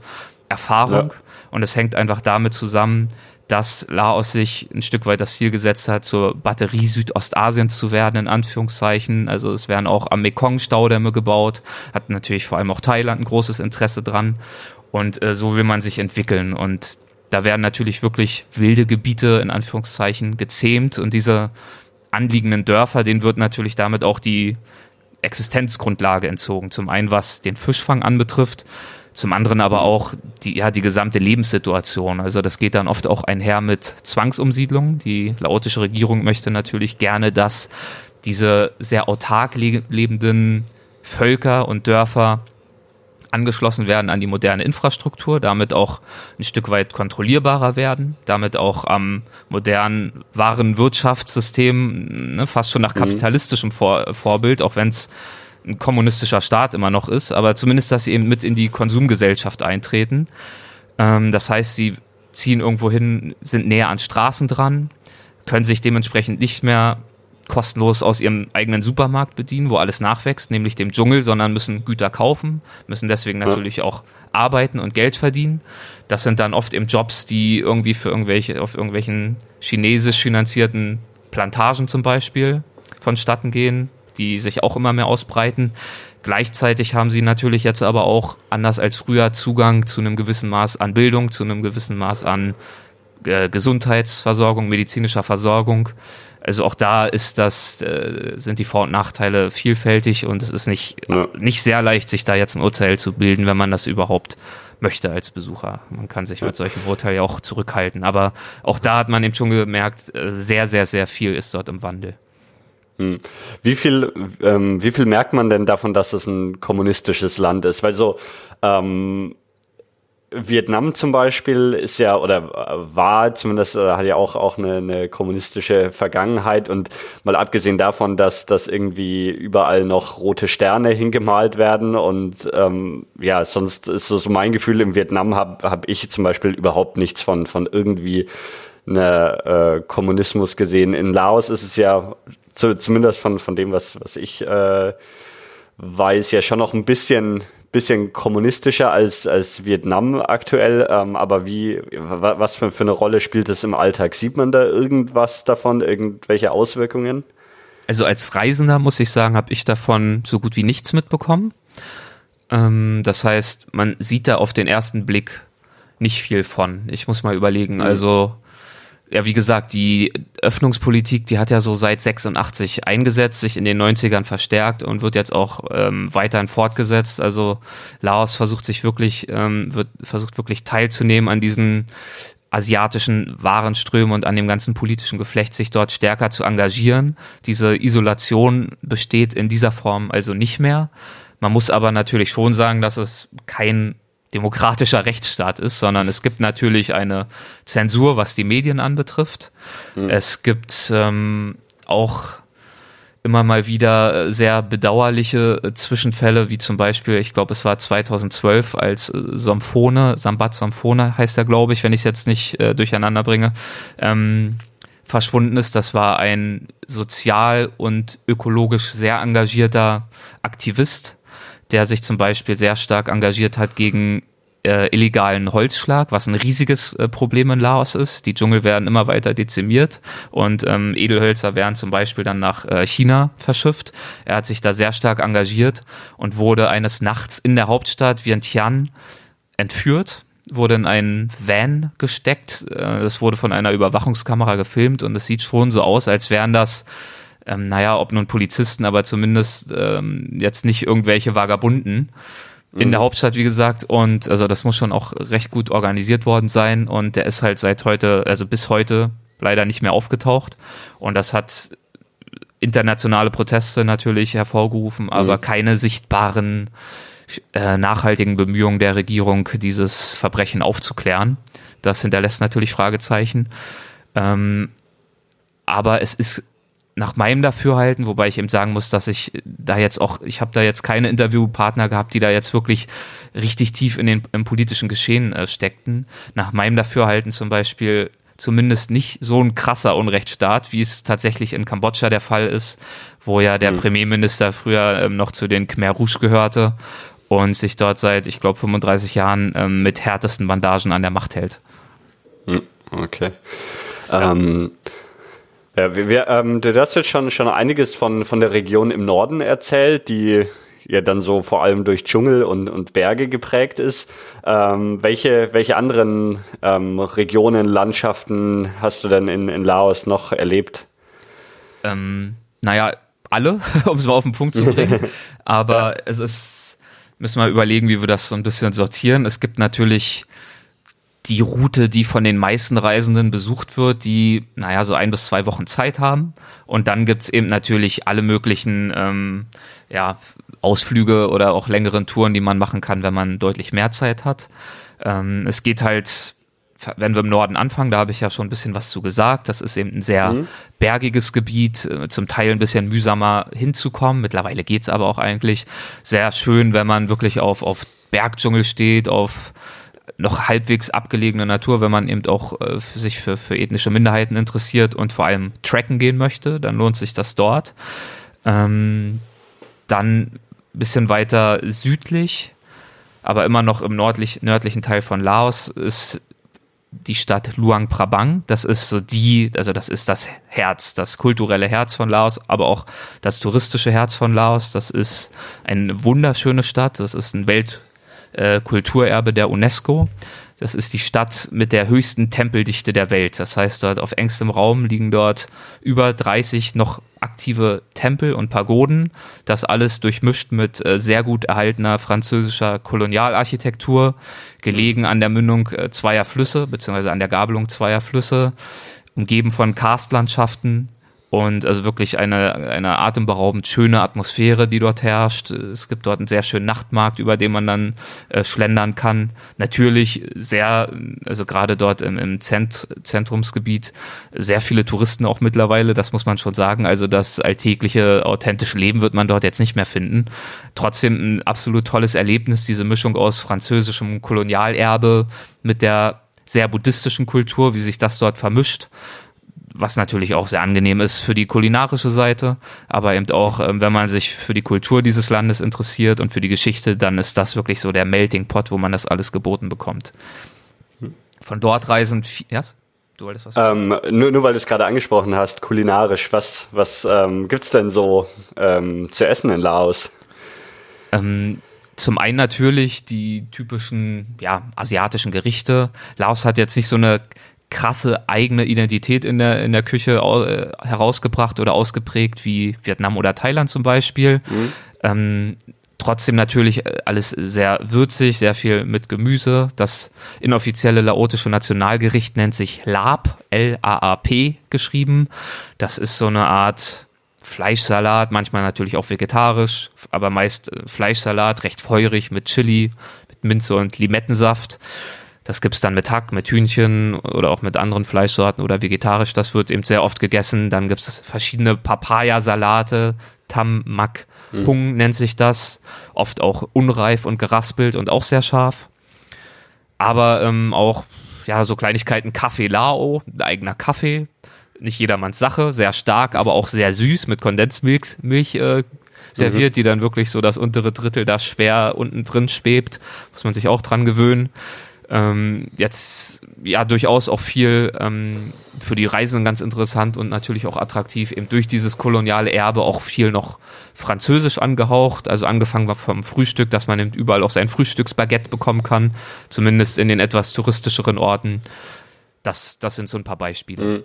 Erfahrung. Ja. Und es hängt einfach damit zusammen, dass Laos sich ein Stück weit das Ziel gesetzt hat, zur Batterie Südostasiens zu werden, in Anführungszeichen. Also es werden auch am Mekong-Staudämme gebaut, hat natürlich vor allem auch Thailand ein großes Interesse dran. Und äh, so will man sich entwickeln. Und da werden natürlich wirklich wilde Gebiete in Anführungszeichen gezähmt und diese anliegenden Dörfer, denen wird natürlich damit auch die Existenzgrundlage entzogen. Zum einen, was den Fischfang anbetrifft, zum anderen aber auch die, ja, die gesamte Lebenssituation. Also das geht dann oft auch einher mit Zwangsumsiedlung. Die laotische Regierung möchte natürlich gerne, dass diese sehr autark lebenden Völker und Dörfer angeschlossen werden an die moderne Infrastruktur, damit auch ein Stück weit kontrollierbarer werden, damit auch am modernen Warenwirtschaftssystem, ne, fast schon nach mhm. kapitalistischem Vor Vorbild, auch wenn es ein kommunistischer Staat immer noch ist, aber zumindest, dass sie eben mit in die Konsumgesellschaft eintreten. Ähm, das heißt, sie ziehen irgendwo hin, sind näher an Straßen dran, können sich dementsprechend nicht mehr kostenlos aus ihrem eigenen Supermarkt bedienen, wo alles nachwächst, nämlich dem Dschungel, sondern müssen Güter kaufen, müssen deswegen natürlich auch arbeiten und Geld verdienen. Das sind dann oft eben Jobs, die irgendwie für irgendwelche, auf irgendwelchen chinesisch finanzierten Plantagen zum Beispiel vonstatten gehen, die sich auch immer mehr ausbreiten. Gleichzeitig haben sie natürlich jetzt aber auch, anders als früher, Zugang zu einem gewissen Maß an Bildung, zu einem gewissen Maß an äh, Gesundheitsversorgung, medizinischer Versorgung. Also auch da ist das, äh, sind die Vor- und Nachteile vielfältig und es ist nicht, ja. nicht sehr leicht, sich da jetzt ein Urteil zu bilden, wenn man das überhaupt möchte als Besucher. Man kann sich mit solchen Urteilen ja auch zurückhalten. Aber auch da hat man eben schon gemerkt, äh, sehr, sehr, sehr viel ist dort im Wandel. Hm. Wie viel, ähm, wie viel merkt man denn davon, dass es ein kommunistisches Land ist? Weil so ähm, Vietnam zum Beispiel ist ja oder war zumindest oder hat ja auch auch eine, eine kommunistische Vergangenheit und mal abgesehen davon, dass dass irgendwie überall noch rote Sterne hingemalt werden und ähm, ja sonst ist so mein Gefühl im Vietnam habe hab ich zum Beispiel überhaupt nichts von von irgendwie eine äh, Kommunismus gesehen. In Laos ist es ja zu, zumindest von, von dem, was, was ich äh, weiß, ja schon noch ein bisschen, bisschen kommunistischer als, als Vietnam aktuell. Ähm, aber wie, was für, für eine Rolle spielt es im Alltag? Sieht man da irgendwas davon, irgendwelche Auswirkungen? Also als Reisender muss ich sagen, habe ich davon so gut wie nichts mitbekommen. Ähm, das heißt, man sieht da auf den ersten Blick nicht viel von. Ich muss mal überlegen. Mhm. Also ja, wie gesagt, die Öffnungspolitik, die hat ja so seit 86 eingesetzt, sich in den 90ern verstärkt und wird jetzt auch ähm, weiterhin fortgesetzt. Also Laos versucht sich wirklich, ähm, wird, versucht wirklich teilzunehmen an diesen asiatischen Warenströmen und an dem ganzen politischen Geflecht sich dort stärker zu engagieren. Diese Isolation besteht in dieser Form also nicht mehr. Man muss aber natürlich schon sagen, dass es kein demokratischer Rechtsstaat ist, sondern es gibt natürlich eine Zensur, was die Medien anbetrifft. Mhm. Es gibt ähm, auch immer mal wieder sehr bedauerliche äh, Zwischenfälle, wie zum Beispiel, ich glaube, es war 2012, als äh, Somphone, Sambat Somphone heißt er, glaube ich, wenn ich es jetzt nicht äh, durcheinander bringe, ähm, verschwunden ist. Das war ein sozial und ökologisch sehr engagierter Aktivist, der sich zum Beispiel sehr stark engagiert hat gegen äh, illegalen Holzschlag, was ein riesiges äh, Problem in Laos ist. Die Dschungel werden immer weiter dezimiert und ähm, Edelhölzer werden zum Beispiel dann nach äh, China verschifft. Er hat sich da sehr stark engagiert und wurde eines Nachts in der Hauptstadt Vientiane entführt wurde in einen Van gesteckt. Äh, das wurde von einer Überwachungskamera gefilmt und es sieht schon so aus, als wären das, ähm, naja, ob nun Polizisten, aber zumindest ähm, jetzt nicht irgendwelche Vagabunden in der mhm. Hauptstadt, wie gesagt. Und also das muss schon auch recht gut organisiert worden sein. Und der ist halt seit heute, also bis heute leider nicht mehr aufgetaucht. Und das hat internationale Proteste natürlich hervorgerufen, aber mhm. keine sichtbaren äh, nachhaltigen Bemühungen der Regierung, dieses Verbrechen aufzuklären. Das hinterlässt natürlich Fragezeichen. Ähm, aber es ist nach meinem Dafürhalten, wobei ich eben sagen muss, dass ich da jetzt auch, ich habe da jetzt keine Interviewpartner gehabt, die da jetzt wirklich richtig tief in den im politischen Geschehen äh, steckten. Nach meinem Dafürhalten zum Beispiel zumindest nicht so ein krasser Unrechtsstaat, wie es tatsächlich in Kambodscha der Fall ist, wo ja der mhm. Premierminister früher ähm, noch zu den Khmer Rouge gehörte und sich dort seit, ich glaube, 35 Jahren ähm, mit härtesten Bandagen an der Macht hält. Hm, okay. Ja. Ähm, ja, wir, wir, ähm, du hast jetzt schon, schon einiges von, von der Region im Norden erzählt, die ja dann so vor allem durch Dschungel und, und Berge geprägt ist. Ähm, welche, welche anderen ähm, Regionen, Landschaften hast du denn in, in Laos noch erlebt? Ähm, naja, alle, um es mal auf den Punkt zu bringen. Aber ja. es ist, müssen wir überlegen, wie wir das so ein bisschen sortieren. Es gibt natürlich die Route, die von den meisten Reisenden besucht wird, die, naja, so ein bis zwei Wochen Zeit haben. Und dann gibt's eben natürlich alle möglichen ähm, ja, Ausflüge oder auch längeren Touren, die man machen kann, wenn man deutlich mehr Zeit hat. Ähm, es geht halt, wenn wir im Norden anfangen, da habe ich ja schon ein bisschen was zu gesagt. Das ist eben ein sehr mhm. bergiges Gebiet, äh, zum Teil ein bisschen mühsamer hinzukommen. Mittlerweile geht's aber auch eigentlich sehr schön, wenn man wirklich auf, auf Bergdschungel steht, auf noch halbwegs abgelegene Natur, wenn man eben auch äh, für sich für, für ethnische Minderheiten interessiert und vor allem tracken gehen möchte, dann lohnt sich das dort. Ähm, dann ein bisschen weiter südlich, aber immer noch im nördlich, nördlichen Teil von Laos ist die Stadt Luang Prabang. Das ist so die, also das ist das Herz, das kulturelle Herz von Laos, aber auch das touristische Herz von Laos. Das ist eine wunderschöne Stadt. Das ist ein Welt, äh, Kulturerbe der UNESCO. Das ist die Stadt mit der höchsten Tempeldichte der Welt. Das heißt, dort auf engstem Raum liegen dort über 30 noch aktive Tempel und Pagoden. Das alles durchmischt mit äh, sehr gut erhaltener französischer Kolonialarchitektur, gelegen an der Mündung äh, zweier Flüsse, beziehungsweise an der Gabelung zweier Flüsse, umgeben von Karstlandschaften, und also wirklich eine, eine atemberaubend schöne Atmosphäre, die dort herrscht. Es gibt dort einen sehr schönen Nachtmarkt, über den man dann äh, schlendern kann. Natürlich sehr, also gerade dort im, im Zent Zentrumsgebiet, sehr viele Touristen auch mittlerweile, das muss man schon sagen. Also das alltägliche, authentische Leben wird man dort jetzt nicht mehr finden. Trotzdem ein absolut tolles Erlebnis, diese Mischung aus französischem Kolonialerbe mit der sehr buddhistischen Kultur, wie sich das dort vermischt was natürlich auch sehr angenehm ist für die kulinarische Seite, aber eben auch, ähm, wenn man sich für die Kultur dieses Landes interessiert und für die Geschichte, dann ist das wirklich so der Melting Pot, wo man das alles geboten bekommt. Von dort reisen, yes? Du wolltest was ähm, nur, nur weil du es gerade angesprochen hast, kulinarisch, was, was ähm, gibt's denn so ähm, zu essen in Laos? Ähm, zum einen natürlich die typischen ja, asiatischen Gerichte. Laos hat jetzt nicht so eine krasse eigene Identität in der, in der Küche äh, herausgebracht oder ausgeprägt, wie Vietnam oder Thailand zum Beispiel. Mhm. Ähm, trotzdem natürlich äh, alles sehr würzig, sehr viel mit Gemüse. Das inoffizielle laotische Nationalgericht nennt sich Lab, L-A-A-P geschrieben. Das ist so eine Art Fleischsalat, manchmal natürlich auch vegetarisch, aber meist äh, Fleischsalat, recht feurig mit Chili, mit Minze und Limettensaft. Das gibt's dann mit Hack, mit Hühnchen oder auch mit anderen Fleischsorten oder vegetarisch. Das wird eben sehr oft gegessen. Dann gibt's verschiedene Papayasalate, Tam Mak Hung mhm. nennt sich das. Oft auch unreif und geraspelt und auch sehr scharf. Aber ähm, auch ja so Kleinigkeiten Kaffee Lao, eigener Kaffee, nicht jedermanns Sache, sehr stark, aber auch sehr süß mit Kondensmilch Milch, äh, serviert, mhm. die dann wirklich so das untere Drittel da schwer unten drin schwebt. Muss man sich auch dran gewöhnen. Ähm, jetzt ja durchaus auch viel ähm, für die Reisenden ganz interessant und natürlich auch attraktiv, eben durch dieses koloniale Erbe auch viel noch französisch angehaucht, also angefangen vom Frühstück, dass man eben überall auch sein Frühstücksbaguette bekommen kann, zumindest in den etwas touristischeren Orten. Das, das sind so ein paar Beispiele. Mhm.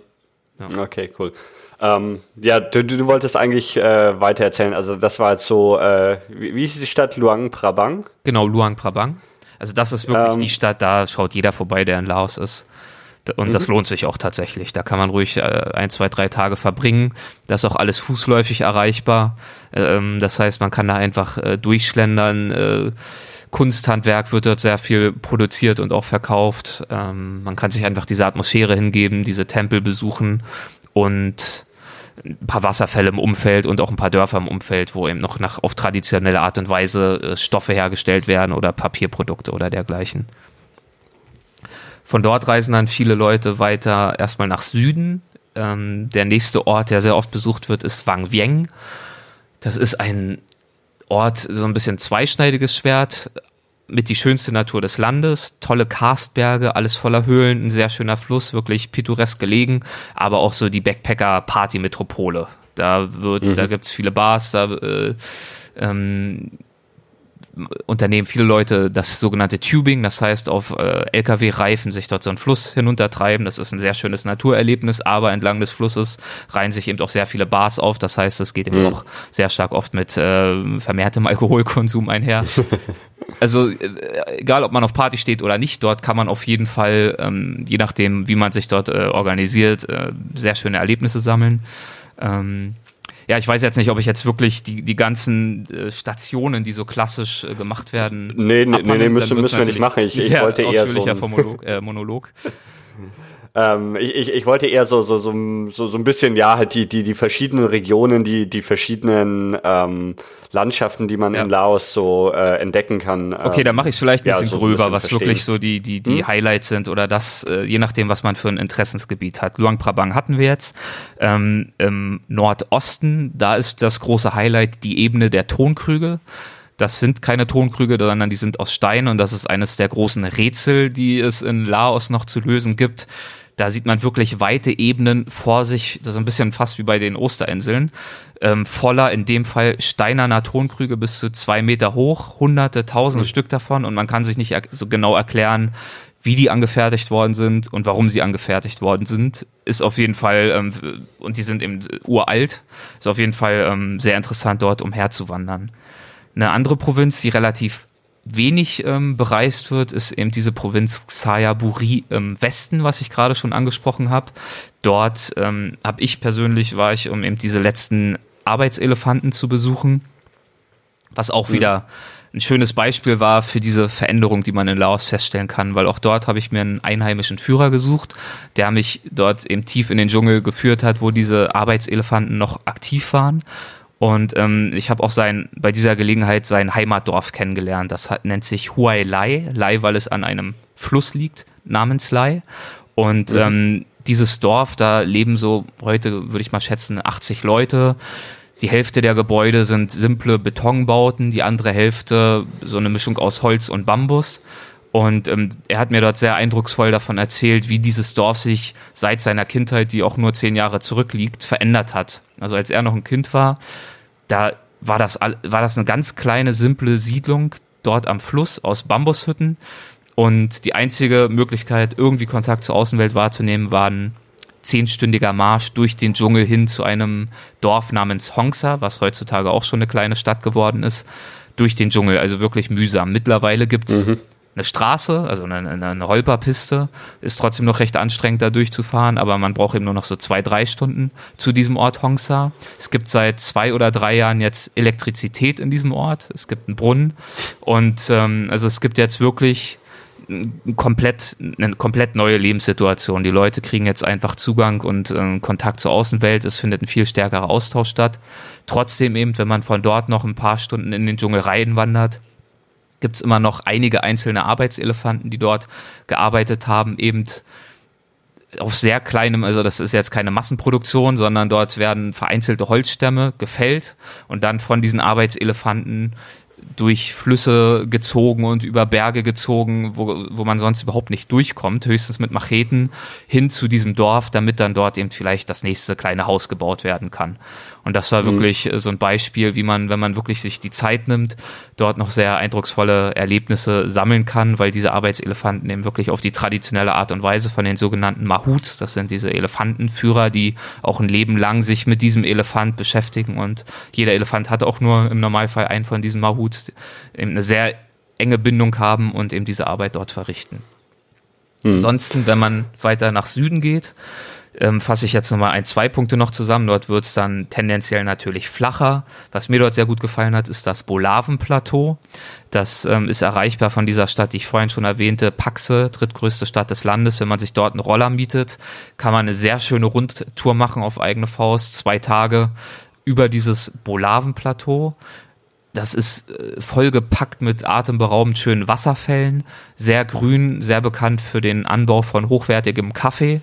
Ja. Okay, cool. Ähm, ja, du, du wolltest eigentlich äh, weiter erzählen. Also das war jetzt so, äh, wie, wie hieß die Stadt? Luang Prabang? Genau, Luang Prabang. Also das ist wirklich ähm, die Stadt, da schaut jeder vorbei, der in Laos ist. Und mhm. das lohnt sich auch tatsächlich. Da kann man ruhig äh, ein, zwei, drei Tage verbringen. Das ist auch alles fußläufig erreichbar. Ähm, das heißt, man kann da einfach äh, durchschlendern. Äh, Kunsthandwerk wird dort sehr viel produziert und auch verkauft. Ähm, man kann sich einfach diese Atmosphäre hingeben, diese Tempel besuchen und ein paar Wasserfälle im Umfeld und auch ein paar Dörfer im Umfeld, wo eben noch nach, auf traditionelle Art und Weise äh, Stoffe hergestellt werden oder Papierprodukte oder dergleichen. Von dort reisen dann viele Leute weiter erstmal nach Süden. Ähm, der nächste Ort, der sehr oft besucht wird, ist Wang Vieng. Das ist ein Ort, so ein bisschen zweischneidiges Schwert mit die schönste Natur des Landes, tolle Karstberge, alles voller Höhlen, ein sehr schöner Fluss, wirklich pittoresk gelegen, aber auch so die Backpacker-Party-Metropole. Da wird, mhm. da gibt's viele Bars, da äh, ähm, unternehmen viele Leute das sogenannte Tubing, das heißt auf äh, LKW-Reifen sich dort so einen Fluss hinuntertreiben. Das ist ein sehr schönes Naturerlebnis, aber entlang des Flusses reihen sich eben auch sehr viele Bars auf. Das heißt, es geht eben mhm. auch sehr stark oft mit äh, vermehrtem Alkoholkonsum einher. also äh, egal, ob man auf Party steht oder nicht, dort kann man auf jeden Fall, ähm, je nachdem, wie man sich dort äh, organisiert, äh, sehr schöne Erlebnisse sammeln. Ähm, ja, ich weiß jetzt nicht, ob ich jetzt wirklich die, die ganzen äh, Stationen, die so klassisch äh, gemacht werden. Nee, nee, nee, nee müssen, müssen wir nicht machen. Ich, ich wollte eher so. Ein Monolog. Äh, Monolog. Ähm, ich, ich, ich wollte eher so, so, so, so, so ein bisschen, ja, halt die, die, die verschiedenen Regionen, die, die verschiedenen ähm, Landschaften, die man ja. in Laos so äh, entdecken kann. Okay, dann mache ich es vielleicht ein bisschen ja, so gröber, bisschen was verstehen. wirklich so die, die, die hm? Highlights sind oder das, äh, je nachdem, was man für ein Interessensgebiet hat. Luang Prabang hatten wir jetzt. Ähm, Im Nordosten, da ist das große Highlight die Ebene der Tonkrüge. Das sind keine Tonkrüge, sondern die sind aus Stein und das ist eines der großen Rätsel, die es in Laos noch zu lösen gibt. Da sieht man wirklich weite Ebenen vor sich, so ein bisschen fast wie bei den Osterinseln, ähm, voller, in dem Fall steinerner Tonkrüge bis zu zwei Meter hoch, hunderte, tausende mhm. Stück davon und man kann sich nicht so genau erklären, wie die angefertigt worden sind und warum sie angefertigt worden sind, ist auf jeden Fall, ähm, und die sind eben uralt, ist auf jeden Fall ähm, sehr interessant, dort umherzuwandern. Eine andere Provinz, die relativ wenig ähm, bereist wird, ist eben diese Provinz Xayaburi im Westen, was ich gerade schon angesprochen habe. Dort ähm, habe ich persönlich, war ich, um eben diese letzten Arbeitselefanten zu besuchen, was auch mhm. wieder ein schönes Beispiel war für diese Veränderung, die man in Laos feststellen kann, weil auch dort habe ich mir einen einheimischen Führer gesucht, der mich dort eben tief in den Dschungel geführt hat, wo diese Arbeitselefanten noch aktiv waren und ähm, ich habe auch sein, bei dieser Gelegenheit sein Heimatdorf kennengelernt. Das hat, nennt sich Huai Lai. Lai, weil es an einem Fluss liegt, namens Lai. Und mhm. ähm, dieses Dorf, da leben so heute, würde ich mal schätzen, 80 Leute. Die Hälfte der Gebäude sind simple Betonbauten, die andere Hälfte so eine Mischung aus Holz und Bambus. Und ähm, er hat mir dort sehr eindrucksvoll davon erzählt, wie dieses Dorf sich seit seiner Kindheit, die auch nur zehn Jahre zurückliegt, verändert hat. Also als er noch ein Kind war, da war das, war das eine ganz kleine, simple Siedlung dort am Fluss aus Bambushütten. Und die einzige Möglichkeit, irgendwie Kontakt zur Außenwelt wahrzunehmen, war ein zehnstündiger Marsch durch den Dschungel hin zu einem Dorf namens Hongsa, was heutzutage auch schon eine kleine Stadt geworden ist, durch den Dschungel. Also wirklich mühsam. Mittlerweile gibt's mhm eine Straße, also eine, eine, Holperpiste, ist trotzdem noch recht anstrengend da durchzufahren, aber man braucht eben nur noch so zwei, drei Stunden zu diesem Ort Hongsa. Es gibt seit zwei oder drei Jahren jetzt Elektrizität in diesem Ort. Es gibt einen Brunnen und ähm, also es gibt jetzt wirklich komplett, eine komplett neue Lebenssituation. Die Leute kriegen jetzt einfach Zugang und äh, Kontakt zur Außenwelt. Es findet ein viel stärkerer Austausch statt. Trotzdem eben, wenn man von dort noch ein paar Stunden in den Dschungel reinwandert, gibt es immer noch einige einzelne Arbeitselefanten, die dort gearbeitet haben, eben auf sehr kleinem, also das ist jetzt keine Massenproduktion, sondern dort werden vereinzelte Holzstämme gefällt und dann von diesen Arbeitselefanten durch Flüsse gezogen und über Berge gezogen, wo, wo man sonst überhaupt nicht durchkommt, höchstens mit Macheten hin zu diesem Dorf, damit dann dort eben vielleicht das nächste kleine Haus gebaut werden kann. Und das war mhm. wirklich äh, so ein Beispiel, wie man, wenn man wirklich sich die Zeit nimmt, dort noch sehr eindrucksvolle Erlebnisse sammeln kann, weil diese Arbeitselefanten eben wirklich auf die traditionelle Art und Weise von den sogenannten Mahuts, das sind diese Elefantenführer, die auch ein Leben lang sich mit diesem Elefant beschäftigen und jeder Elefant hat auch nur im Normalfall einen von diesen Mahuts, eben eine sehr enge Bindung haben und eben diese Arbeit dort verrichten. Mhm. Ansonsten, wenn man weiter nach Süden geht, ähm, fasse ich jetzt nochmal ein, zwei Punkte noch zusammen. Dort wird es dann tendenziell natürlich flacher. Was mir dort sehr gut gefallen hat, ist das Bolaven-Plateau. Das ähm, ist erreichbar von dieser Stadt, die ich vorhin schon erwähnte, Paxe, drittgrößte Stadt des Landes. Wenn man sich dort einen Roller mietet, kann man eine sehr schöne Rundtour machen auf eigene Faust, zwei Tage über dieses Bolaven-Plateau. Das ist äh, vollgepackt mit atemberaubend schönen Wasserfällen, sehr grün, sehr bekannt für den Anbau von hochwertigem Kaffee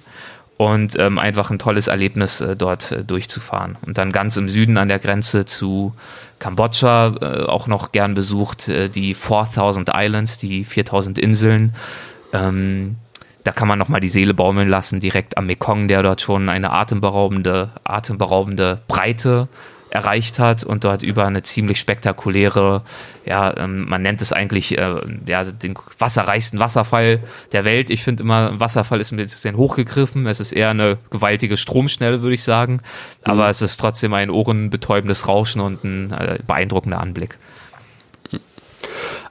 und ähm, einfach ein tolles Erlebnis äh, dort äh, durchzufahren. Und dann ganz im Süden an der Grenze zu Kambodscha äh, auch noch gern besucht, äh, die 4000 Islands, die 4000 Inseln. Ähm, da kann man nochmal die Seele baumeln lassen, direkt am Mekong, der dort schon eine atemberaubende, atemberaubende Breite erreicht hat und dort über eine ziemlich spektakuläre, ja, ähm, man nennt es eigentlich äh, ja, den wasserreichsten Wasserfall der Welt. Ich finde immer, Wasserfall ist ein bisschen hochgegriffen. Es ist eher eine gewaltige Stromschnelle, würde ich sagen. Aber mhm. es ist trotzdem ein ohrenbetäubendes Rauschen und ein äh, beeindruckender Anblick.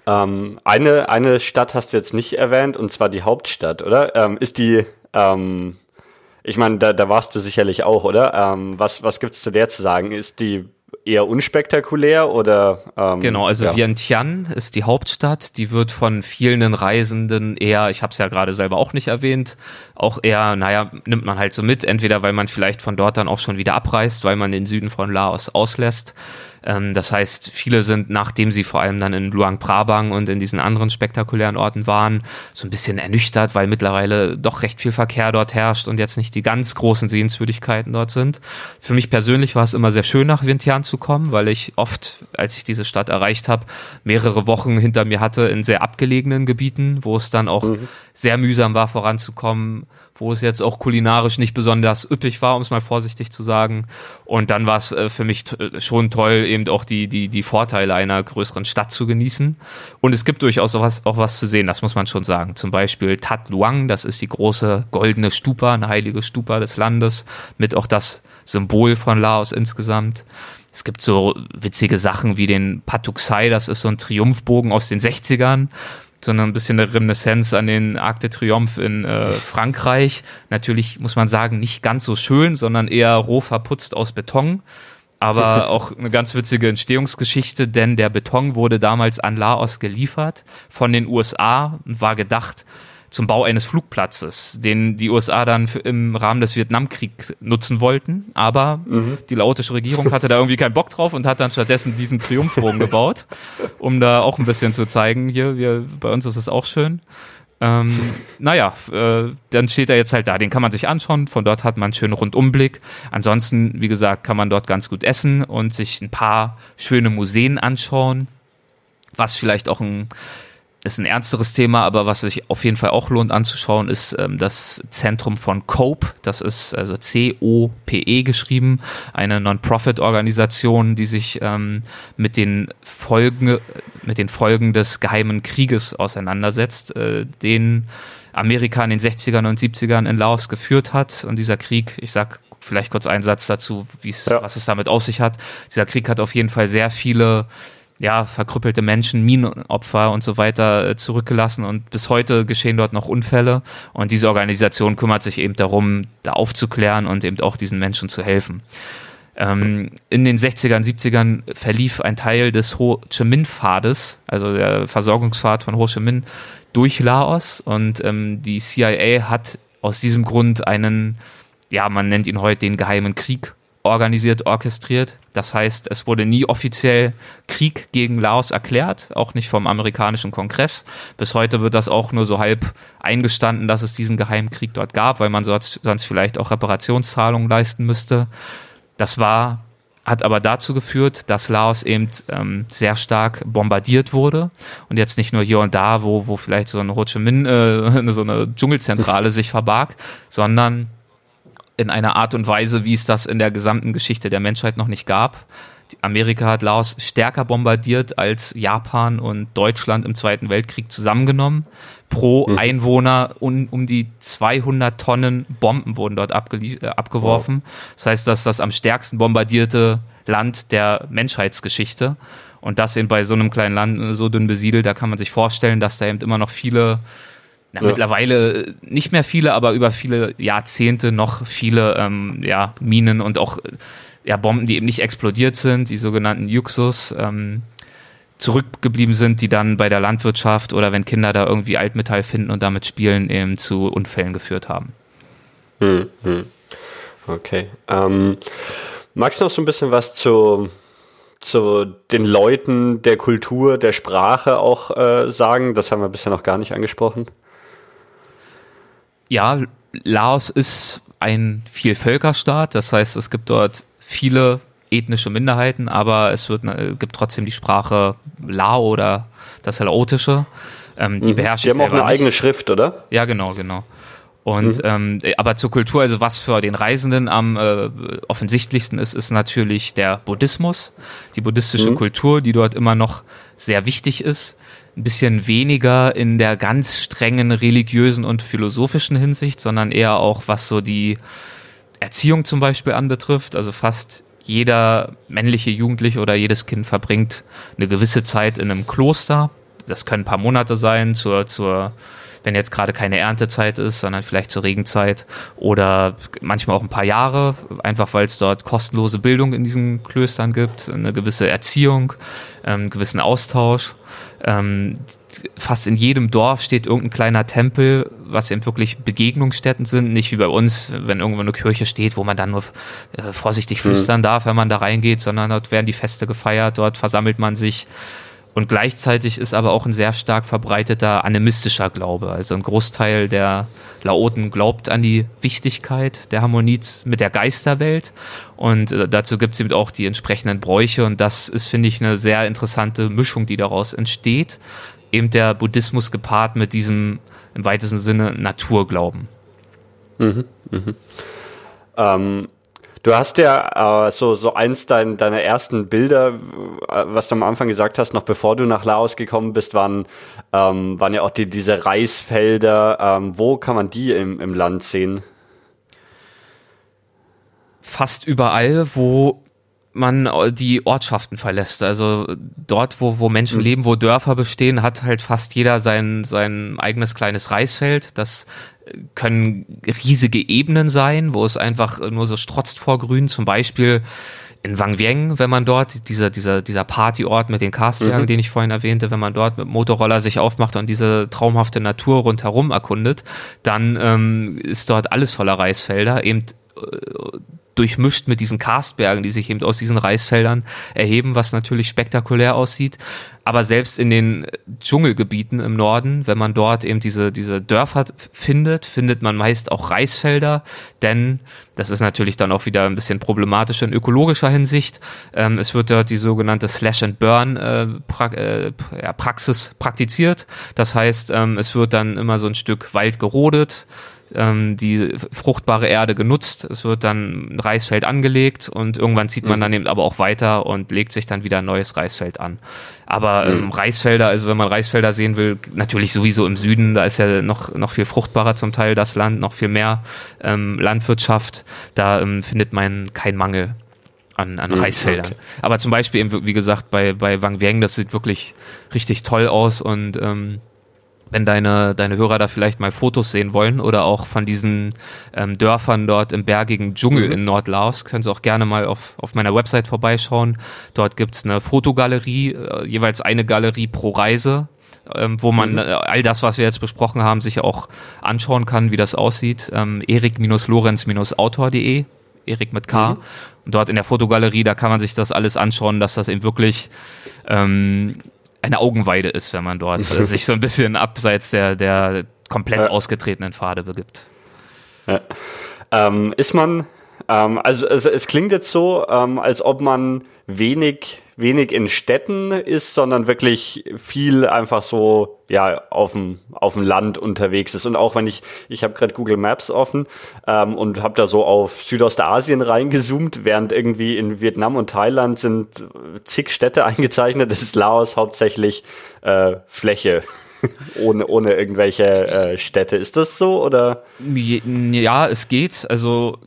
Ähm, eine, eine Stadt hast du jetzt nicht erwähnt, und zwar die Hauptstadt, oder? Ähm, ist die, ähm, ich meine, da, da warst du sicherlich auch, oder? Ähm, was was gibt's zu der zu sagen? Ist die eher unspektakulär oder? Ähm, genau, also ja. Vientiane ist die Hauptstadt. Die wird von vielen Reisenden eher, ich habe es ja gerade selber auch nicht erwähnt, auch eher, naja, nimmt man halt so mit. Entweder weil man vielleicht von dort dann auch schon wieder abreist, weil man den Süden von Laos auslässt ähm, das heißt, viele sind, nachdem sie vor allem dann in Luang Prabang und in diesen anderen spektakulären Orten waren, so ein bisschen ernüchtert, weil mittlerweile doch recht viel Verkehr dort herrscht und jetzt nicht die ganz großen Sehenswürdigkeiten dort sind. Für mich persönlich war es immer sehr schön, nach Vientiane zu kommen, weil ich oft, als ich diese Stadt erreicht habe, mehrere Wochen hinter mir hatte in sehr abgelegenen Gebieten, wo es dann auch mhm. sehr mühsam war, voranzukommen wo es jetzt auch kulinarisch nicht besonders üppig war, um es mal vorsichtig zu sagen. Und dann war es äh, für mich schon toll, eben auch die, die, die Vorteile einer größeren Stadt zu genießen. Und es gibt durchaus auch was, auch was zu sehen, das muss man schon sagen. Zum Beispiel Tat Luang, das ist die große goldene Stupa, eine heilige Stupa des Landes, mit auch das Symbol von Laos insgesamt. Es gibt so witzige Sachen wie den Patuxai, das ist so ein Triumphbogen aus den 60ern, sondern ein bisschen eine Reminiszenz an den Arc de Triomphe in äh, Frankreich. Natürlich muss man sagen, nicht ganz so schön, sondern eher roh verputzt aus Beton. Aber auch eine ganz witzige Entstehungsgeschichte, denn der Beton wurde damals an Laos geliefert von den USA und war gedacht zum Bau eines Flugplatzes, den die USA dann im Rahmen des Vietnamkriegs nutzen wollten. Aber mhm. die laotische Regierung hatte da irgendwie keinen Bock drauf und hat dann stattdessen diesen Triumphbogen gebaut, um da auch ein bisschen zu zeigen, hier, wir, bei uns ist es auch schön. Ähm, naja, äh, dann steht er jetzt halt da. Den kann man sich anschauen. Von dort hat man einen schönen Rundumblick. Ansonsten, wie gesagt, kann man dort ganz gut essen und sich ein paar schöne Museen anschauen. Was vielleicht auch ein ist ein ernsteres Thema, aber was sich auf jeden Fall auch lohnt anzuschauen, ist ähm, das Zentrum von COPE. Das ist also C-O-P-E geschrieben, eine Non-Profit-Organisation, die sich ähm, mit den Folgen mit den Folgen des geheimen Krieges auseinandersetzt, äh, den Amerika in den 60ern und 70ern in Laos geführt hat. Und dieser Krieg, ich sag vielleicht kurz einen Satz dazu, ja. was es damit auf sich hat. Dieser Krieg hat auf jeden Fall sehr viele ja, verkrüppelte Menschen, Minenopfer und so weiter äh, zurückgelassen. Und bis heute geschehen dort noch Unfälle. Und diese Organisation kümmert sich eben darum, da aufzuklären und eben auch diesen Menschen zu helfen. Ähm, in den 60ern, 70ern verlief ein Teil des Ho Chi Minh Pfades, also der Versorgungspfad von Ho Chi Minh durch Laos. Und ähm, die CIA hat aus diesem Grund einen, ja, man nennt ihn heute den geheimen Krieg organisiert, orchestriert. Das heißt, es wurde nie offiziell Krieg gegen Laos erklärt, auch nicht vom amerikanischen Kongress. Bis heute wird das auch nur so halb eingestanden, dass es diesen geheimen Krieg dort gab, weil man sonst, sonst vielleicht auch Reparationszahlungen leisten müsste. Das war hat aber dazu geführt, dass Laos eben ähm, sehr stark bombardiert wurde und jetzt nicht nur hier und da, wo, wo vielleicht so ein Ho Chi Minh, äh, so eine Dschungelzentrale sich verbarg, sondern in einer Art und Weise, wie es das in der gesamten Geschichte der Menschheit noch nicht gab. Amerika hat Laos stärker bombardiert als Japan und Deutschland im Zweiten Weltkrieg zusammengenommen. Pro mhm. Einwohner um, um die 200 Tonnen Bomben wurden dort äh, abgeworfen. Wow. Das heißt, dass das am stärksten bombardierte Land der Menschheitsgeschichte. Und das eben bei so einem kleinen Land so dünn besiedelt, da kann man sich vorstellen, dass da eben immer noch viele na, ja. mittlerweile nicht mehr viele, aber über viele Jahrzehnte noch viele ähm, ja, Minen und auch ja, Bomben, die eben nicht explodiert sind, die sogenannten Juxus, ähm, zurückgeblieben sind, die dann bei der Landwirtschaft oder wenn Kinder da irgendwie Altmetall finden und damit spielen, eben zu Unfällen geführt haben. Hm, hm. Okay. Ähm, magst du noch so ein bisschen was zu, zu den Leuten, der Kultur, der Sprache auch äh, sagen? Das haben wir bisher noch gar nicht angesprochen. Ja, Laos ist ein Vielvölkerstaat, das heißt, es gibt dort viele ethnische Minderheiten, aber es wird, äh, gibt trotzdem die Sprache Lao oder das Laotische. Ähm, die mhm. beherrsche Die haben auch eine nicht. eigene Schrift, oder? Ja, genau, genau. Und mhm. ähm, aber zur Kultur, also was für den Reisenden am äh, offensichtlichsten ist, ist natürlich der Buddhismus, die buddhistische mhm. Kultur, die dort immer noch sehr wichtig ist. Ein bisschen weniger in der ganz strengen religiösen und philosophischen Hinsicht, sondern eher auch was so die Erziehung zum Beispiel anbetrifft. Also fast jeder männliche Jugendliche oder jedes Kind verbringt eine gewisse Zeit in einem Kloster. Das können ein paar Monate sein, zur, zur, wenn jetzt gerade keine Erntezeit ist, sondern vielleicht zur Regenzeit oder manchmal auch ein paar Jahre, einfach weil es dort kostenlose Bildung in diesen Klöstern gibt, eine gewisse Erziehung, einen gewissen Austausch. Ähm, fast in jedem Dorf steht irgendein kleiner Tempel, was eben wirklich Begegnungsstätten sind, nicht wie bei uns, wenn irgendwo eine Kirche steht, wo man dann nur äh, vorsichtig mhm. flüstern mhm. darf, wenn man da reingeht, sondern dort werden die Feste gefeiert, dort versammelt man sich. Und gleichzeitig ist aber auch ein sehr stark verbreiteter animistischer Glaube. Also ein Großteil der Laoten glaubt an die Wichtigkeit der Harmonie mit der Geisterwelt. Und äh, dazu gibt es eben auch die entsprechenden Bräuche. Und das ist, finde ich, eine sehr interessante Mischung, die daraus entsteht eben der Buddhismus gepaart mit diesem im weitesten Sinne Naturglauben. Mhm, mhm. Ähm, du hast ja äh, so, so eins dein, deiner ersten Bilder, äh, was du am Anfang gesagt hast, noch bevor du nach Laos gekommen bist, waren, ähm, waren ja auch die, diese Reisfelder. Ähm, wo kann man die im, im Land sehen? Fast überall, wo man äh, die Ortschaften verlässt. Also dort, wo, wo Menschen mhm. leben, wo Dörfer bestehen, hat halt fast jeder sein, sein eigenes kleines Reisfeld. Das können riesige Ebenen sein, wo es einfach nur so strotzt vor Grün. Zum Beispiel in Wang Vieng, wenn man dort, dieser, dieser, dieser Partyort mit den Karstbergen, mhm. den ich vorhin erwähnte, wenn man dort mit Motorroller sich aufmacht und diese traumhafte Natur rundherum erkundet, dann ähm, ist dort alles voller Reisfelder, eben äh, durchmischt mit diesen Karstbergen, die sich eben aus diesen Reisfeldern erheben, was natürlich spektakulär aussieht. Aber selbst in den Dschungelgebieten im Norden, wenn man dort eben diese, diese Dörfer findet, findet man meist auch Reisfelder, denn das ist natürlich dann auch wieder ein bisschen problematisch in ökologischer Hinsicht. Ähm, es wird dort die sogenannte Slash and Burn äh, pra äh, ja, Praxis praktiziert. Das heißt, ähm, es wird dann immer so ein Stück Wald gerodet, ähm, die fruchtbare Erde genutzt, es wird dann ein Reisfeld angelegt und irgendwann zieht man mhm. dann eben aber auch weiter und legt sich dann wieder ein neues Reisfeld an. Aber ähm, mhm. Reisfelder, also wenn man Reisfelder sehen will, natürlich sowieso im Süden, da ist ja noch, noch viel fruchtbarer zum Teil das Land, noch viel mehr ähm, Landwirtschaft, da ähm, findet man keinen Mangel an, an mhm, Reisfeldern. Okay. Aber zum Beispiel eben, wie gesagt, bei, bei Wang Vieng, das sieht wirklich richtig toll aus und ähm, wenn deine, deine Hörer da vielleicht mal Fotos sehen wollen oder auch von diesen ähm, Dörfern dort im bergigen Dschungel mhm. in Nordlaos, können sie auch gerne mal auf, auf meiner Website vorbeischauen. Dort gibt's eine Fotogalerie, äh, jeweils eine Galerie pro Reise, ähm, wo man mhm. äh, all das, was wir jetzt besprochen haben, sich auch anschauen kann, wie das aussieht. Ähm, erik-lorenz-autor.de Erik mit K. Mhm. Und dort in der Fotogalerie, da kann man sich das alles anschauen, dass das eben wirklich ähm, eine Augenweide ist, wenn man dort äh, sich so ein bisschen abseits der, der komplett ja. ausgetretenen Pfade begibt. Ja. Ähm, ist man, ähm, also es, es, klingt jetzt so, ähm, als ob man wenig, wenig in Städten ist, sondern wirklich viel einfach so, ja, auf dem, auf dem Land unterwegs ist. Und auch wenn ich, ich habe gerade Google Maps offen ähm, und habe da so auf Südostasien reingezoomt, während irgendwie in Vietnam und Thailand sind zig Städte eingezeichnet, ist Laos hauptsächlich äh, Fläche. ohne, ohne irgendwelche äh, Städte. Ist das so oder? Ja, es geht. Also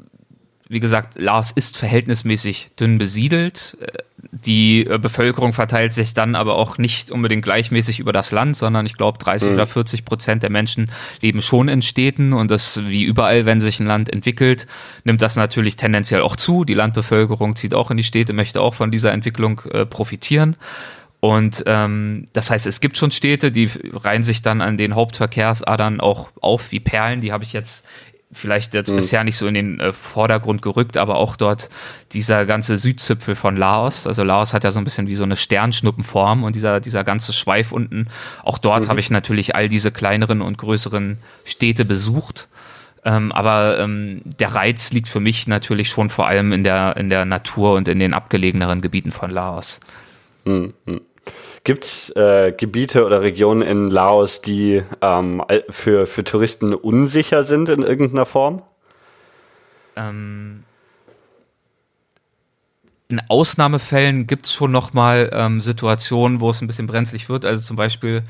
wie gesagt, Laos ist verhältnismäßig dünn besiedelt. Die äh, Bevölkerung verteilt sich dann aber auch nicht unbedingt gleichmäßig über das Land, sondern ich glaube 30 mhm. oder 40 Prozent der Menschen leben schon in Städten und das wie überall, wenn sich ein Land entwickelt, nimmt das natürlich tendenziell auch zu. Die Landbevölkerung zieht auch in die Städte, möchte auch von dieser Entwicklung äh, profitieren. Und ähm, das heißt, es gibt schon Städte, die reihen sich dann an den Hauptverkehrsadern auch auf wie Perlen. Die habe ich jetzt vielleicht jetzt mhm. bisher nicht so in den äh, Vordergrund gerückt, aber auch dort dieser ganze Südzipfel von Laos. Also Laos hat ja so ein bisschen wie so eine Sternschnuppenform und dieser, dieser ganze Schweif unten. Auch dort mhm. habe ich natürlich all diese kleineren und größeren Städte besucht. Ähm, aber ähm, der Reiz liegt für mich natürlich schon vor allem in der, in der Natur und in den abgelegeneren Gebieten von Laos. Mhm. Gibt es äh, Gebiete oder Regionen in Laos, die ähm, für, für Touristen unsicher sind in irgendeiner Form? Ähm, in Ausnahmefällen gibt es schon nochmal ähm, Situationen, wo es ein bisschen brenzlig wird. Also zum Beispiel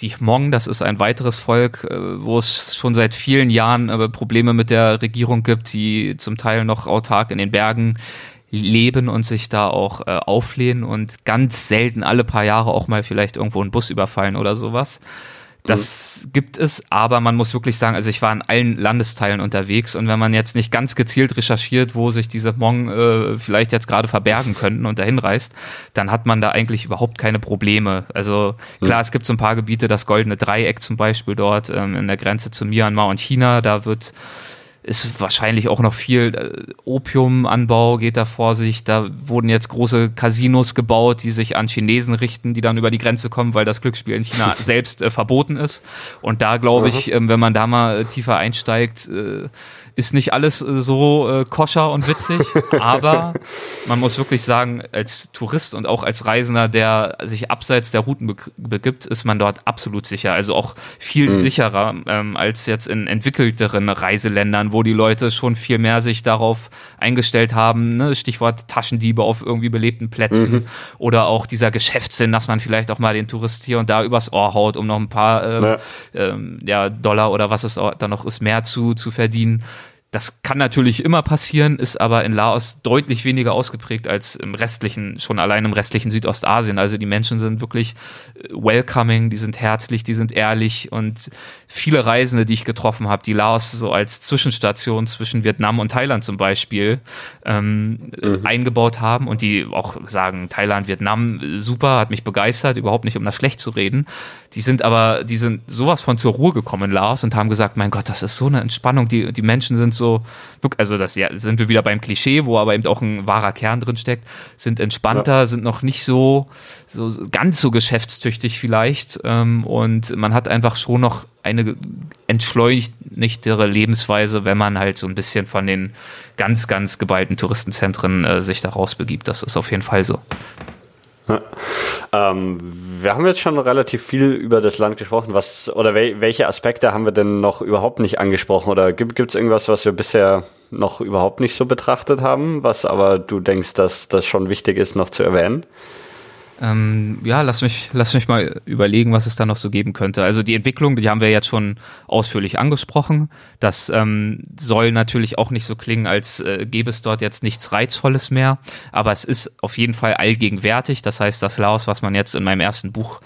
die Hmong, das ist ein weiteres Volk, äh, wo es schon seit vielen Jahren äh, Probleme mit der Regierung gibt, die zum Teil noch autark in den Bergen leben und sich da auch äh, auflehnen und ganz selten alle paar Jahre auch mal vielleicht irgendwo einen Bus überfallen oder sowas. Das mhm. gibt es, aber man muss wirklich sagen, also ich war in allen Landesteilen unterwegs und wenn man jetzt nicht ganz gezielt recherchiert, wo sich diese Hmong äh, vielleicht jetzt gerade verbergen könnten und dahin reist, dann hat man da eigentlich überhaupt keine Probleme. Also klar, mhm. es gibt so ein paar Gebiete, das Goldene Dreieck zum Beispiel dort ähm, in der Grenze zu Myanmar und China, da wird ist wahrscheinlich auch noch viel äh, Opiumanbau geht da vor sich. Da wurden jetzt große Casinos gebaut, die sich an Chinesen richten, die dann über die Grenze kommen, weil das Glücksspiel in China selbst äh, verboten ist. Und da glaube ich, äh, wenn man da mal äh, tiefer einsteigt, äh, ist nicht alles äh, so äh, koscher und witzig, aber man muss wirklich sagen, als Tourist und auch als Reisender, der sich abseits der Routen be begibt, ist man dort absolut sicher. Also auch viel mhm. sicherer ähm, als jetzt in entwickelteren Reiseländern, wo die Leute schon viel mehr sich darauf eingestellt haben. Ne? Stichwort Taschendiebe auf irgendwie belebten Plätzen mhm. oder auch dieser Geschäftssinn, dass man vielleicht auch mal den Tourist hier und da übers Ohr haut, um noch ein paar ähm, ja. Ähm, ja, Dollar oder was es da noch ist, mehr zu, zu verdienen. Das kann natürlich immer passieren, ist aber in Laos deutlich weniger ausgeprägt als im restlichen, schon allein im restlichen Südostasien. Also die Menschen sind wirklich äh, welcoming, die sind herzlich, die sind ehrlich und viele Reisende, die ich getroffen habe, die Laos so als Zwischenstation zwischen Vietnam und Thailand zum Beispiel ähm, mhm. eingebaut haben und die auch sagen, Thailand, Vietnam, super, hat mich begeistert, überhaupt nicht um das schlecht zu reden. Die sind aber, die sind sowas von zur Ruhe gekommen in Laos und haben gesagt, mein Gott, das ist so eine Entspannung, die, die Menschen sind so so, also das ja, sind wir wieder beim Klischee, wo aber eben auch ein wahrer Kern drin steckt, sind entspannter, ja. sind noch nicht so, so ganz so geschäftstüchtig vielleicht ähm, und man hat einfach schon noch eine entschleunigtere Lebensweise, wenn man halt so ein bisschen von den ganz, ganz geballten Touristenzentren äh, sich da rausbegibt. Das ist auf jeden Fall so. Ähm, wir haben jetzt schon relativ viel über das Land gesprochen. Was oder wel, welche Aspekte haben wir denn noch überhaupt nicht angesprochen? Oder gibt es irgendwas, was wir bisher noch überhaupt nicht so betrachtet haben, was aber du denkst, dass das schon wichtig ist, noch zu erwähnen? Ähm, ja, lass mich, lass mich mal überlegen, was es da noch so geben könnte. Also die Entwicklung, die haben wir jetzt schon ausführlich angesprochen. Das ähm, soll natürlich auch nicht so klingen, als äh, gäbe es dort jetzt nichts Reizvolles mehr. Aber es ist auf jeden Fall allgegenwärtig. Das heißt, das Laos, was man jetzt in meinem ersten Buch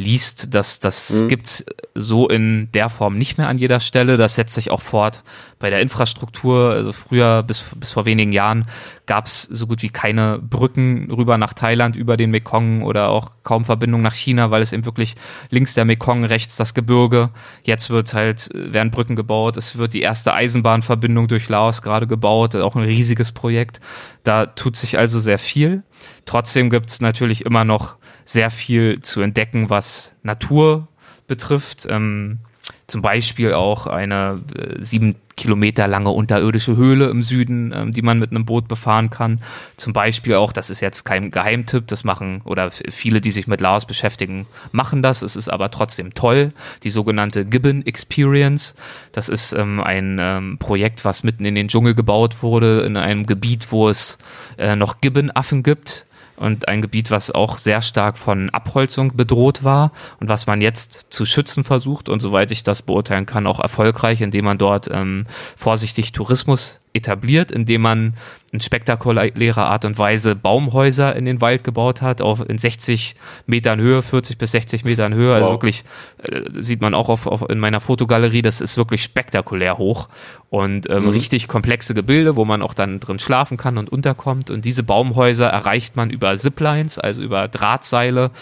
liest, das, das mhm. gibt's so in der Form nicht mehr an jeder Stelle. Das setzt sich auch fort bei der Infrastruktur. Also früher, bis, bis vor wenigen Jahren, gab's so gut wie keine Brücken rüber nach Thailand über den Mekong oder auch kaum Verbindung nach China, weil es eben wirklich links der Mekong, rechts das Gebirge. Jetzt wird halt, werden Brücken gebaut. Es wird die erste Eisenbahnverbindung durch Laos gerade gebaut. Auch ein riesiges Projekt. Da tut sich also sehr viel. Trotzdem gibt's natürlich immer noch sehr viel zu entdecken, was Natur betrifft. Ähm, zum Beispiel auch eine äh, sieben Kilometer lange unterirdische Höhle im Süden, ähm, die man mit einem Boot befahren kann. Zum Beispiel auch, das ist jetzt kein Geheimtipp, das machen oder viele, die sich mit Laos beschäftigen, machen das. Es ist aber trotzdem toll. Die sogenannte Gibbon Experience. Das ist ähm, ein ähm, Projekt, was mitten in den Dschungel gebaut wurde, in einem Gebiet, wo es äh, noch Gibbon-Affen gibt und ein Gebiet, was auch sehr stark von Abholzung bedroht war und was man jetzt zu schützen versucht und soweit ich das beurteilen kann, auch erfolgreich, indem man dort ähm, vorsichtig Tourismus etabliert, indem man in spektakulärer Art und Weise Baumhäuser in den Wald gebaut hat, auf in 60 Metern Höhe, 40 bis 60 Metern Höhe. Also wow. Also wirklich äh, sieht man auch auf, auf, in meiner Fotogalerie, das ist wirklich spektakulär hoch und ähm, mhm. richtig komplexe Gebilde, wo man auch dann drin schlafen kann und unterkommt. Und diese Baumhäuser erreicht man über Ziplines, also über Drahtseile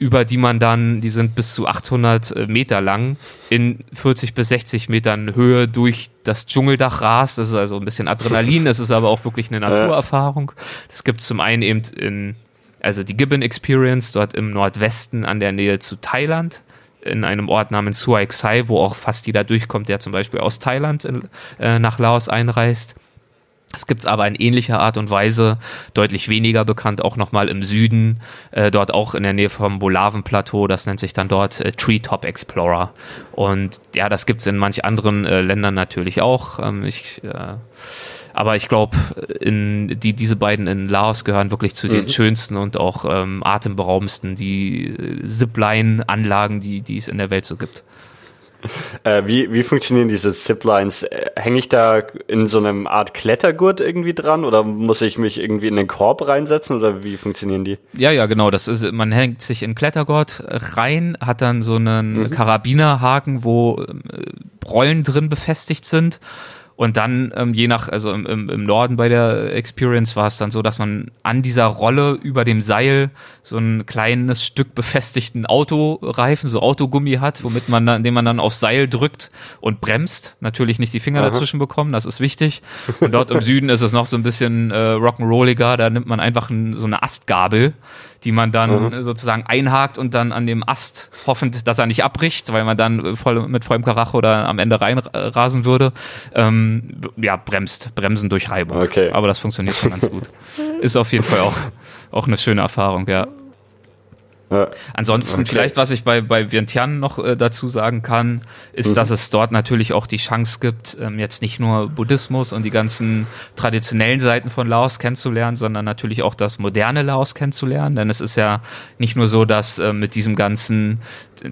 über die man dann, die sind bis zu 800 äh, Meter lang, in 40 bis 60 Metern Höhe durch das Dschungeldach rast. Das ist also ein bisschen Adrenalin, das ist aber auch wirklich eine Naturerfahrung. Das gibt es zum einen eben in, also die Gibbon Experience, dort im Nordwesten an der Nähe zu Thailand in einem Ort namens Suai Xai, wo auch fast jeder durchkommt, der zum Beispiel aus Thailand in, äh, nach Laos einreist. Es gibt es aber in ähnlicher Art und Weise, deutlich weniger bekannt, auch nochmal im Süden, äh, dort auch in der Nähe vom Bolaven-Plateau, das nennt sich dann dort äh, Treetop Explorer. Und ja, das gibt es in manch anderen äh, Ländern natürlich auch. Ähm, ich, äh, aber ich glaube, die, diese beiden in Laos gehören wirklich zu mhm. den schönsten und auch ähm, atemberaubendsten, die äh, Zipline-Anlagen, die, die es in der Welt so gibt. Äh, wie, wie funktionieren diese Ziplines? Äh, hänge ich da in so einem Art Klettergurt irgendwie dran oder muss ich mich irgendwie in den Korb reinsetzen oder wie funktionieren die? Ja, ja, genau. Das ist, man hängt sich in Klettergurt rein, hat dann so einen mhm. Karabinerhaken, wo äh, Rollen drin befestigt sind und dann, ähm, je nach, also im, im, im Norden bei der Experience war es dann so, dass man an dieser Rolle über dem Seil so ein kleines Stück befestigten Autoreifen, so Autogummi hat, womit man dann, indem man dann aufs Seil drückt und bremst, natürlich nicht die Finger Aha. dazwischen bekommen, das ist wichtig. Und dort im Süden ist es noch so ein bisschen äh, rock'n'rolliger, da nimmt man einfach ein, so eine Astgabel die man dann mhm. sozusagen einhakt und dann an dem Ast hoffend, dass er nicht abbricht, weil man dann voll, mit vollem Karacho oder am Ende reinrasen würde, ähm, ja, bremst, bremsen durch Reibung. Okay. Aber das funktioniert schon ganz gut. Ist auf jeden Fall auch, auch eine schöne Erfahrung, ja. Ansonsten okay. vielleicht, was ich bei, bei Vientiane noch äh, dazu sagen kann, ist, mhm. dass es dort natürlich auch die Chance gibt, ähm, jetzt nicht nur Buddhismus und die ganzen traditionellen Seiten von Laos kennenzulernen, sondern natürlich auch das moderne Laos kennenzulernen. Denn es ist ja nicht nur so, dass äh, mit diesem ganzen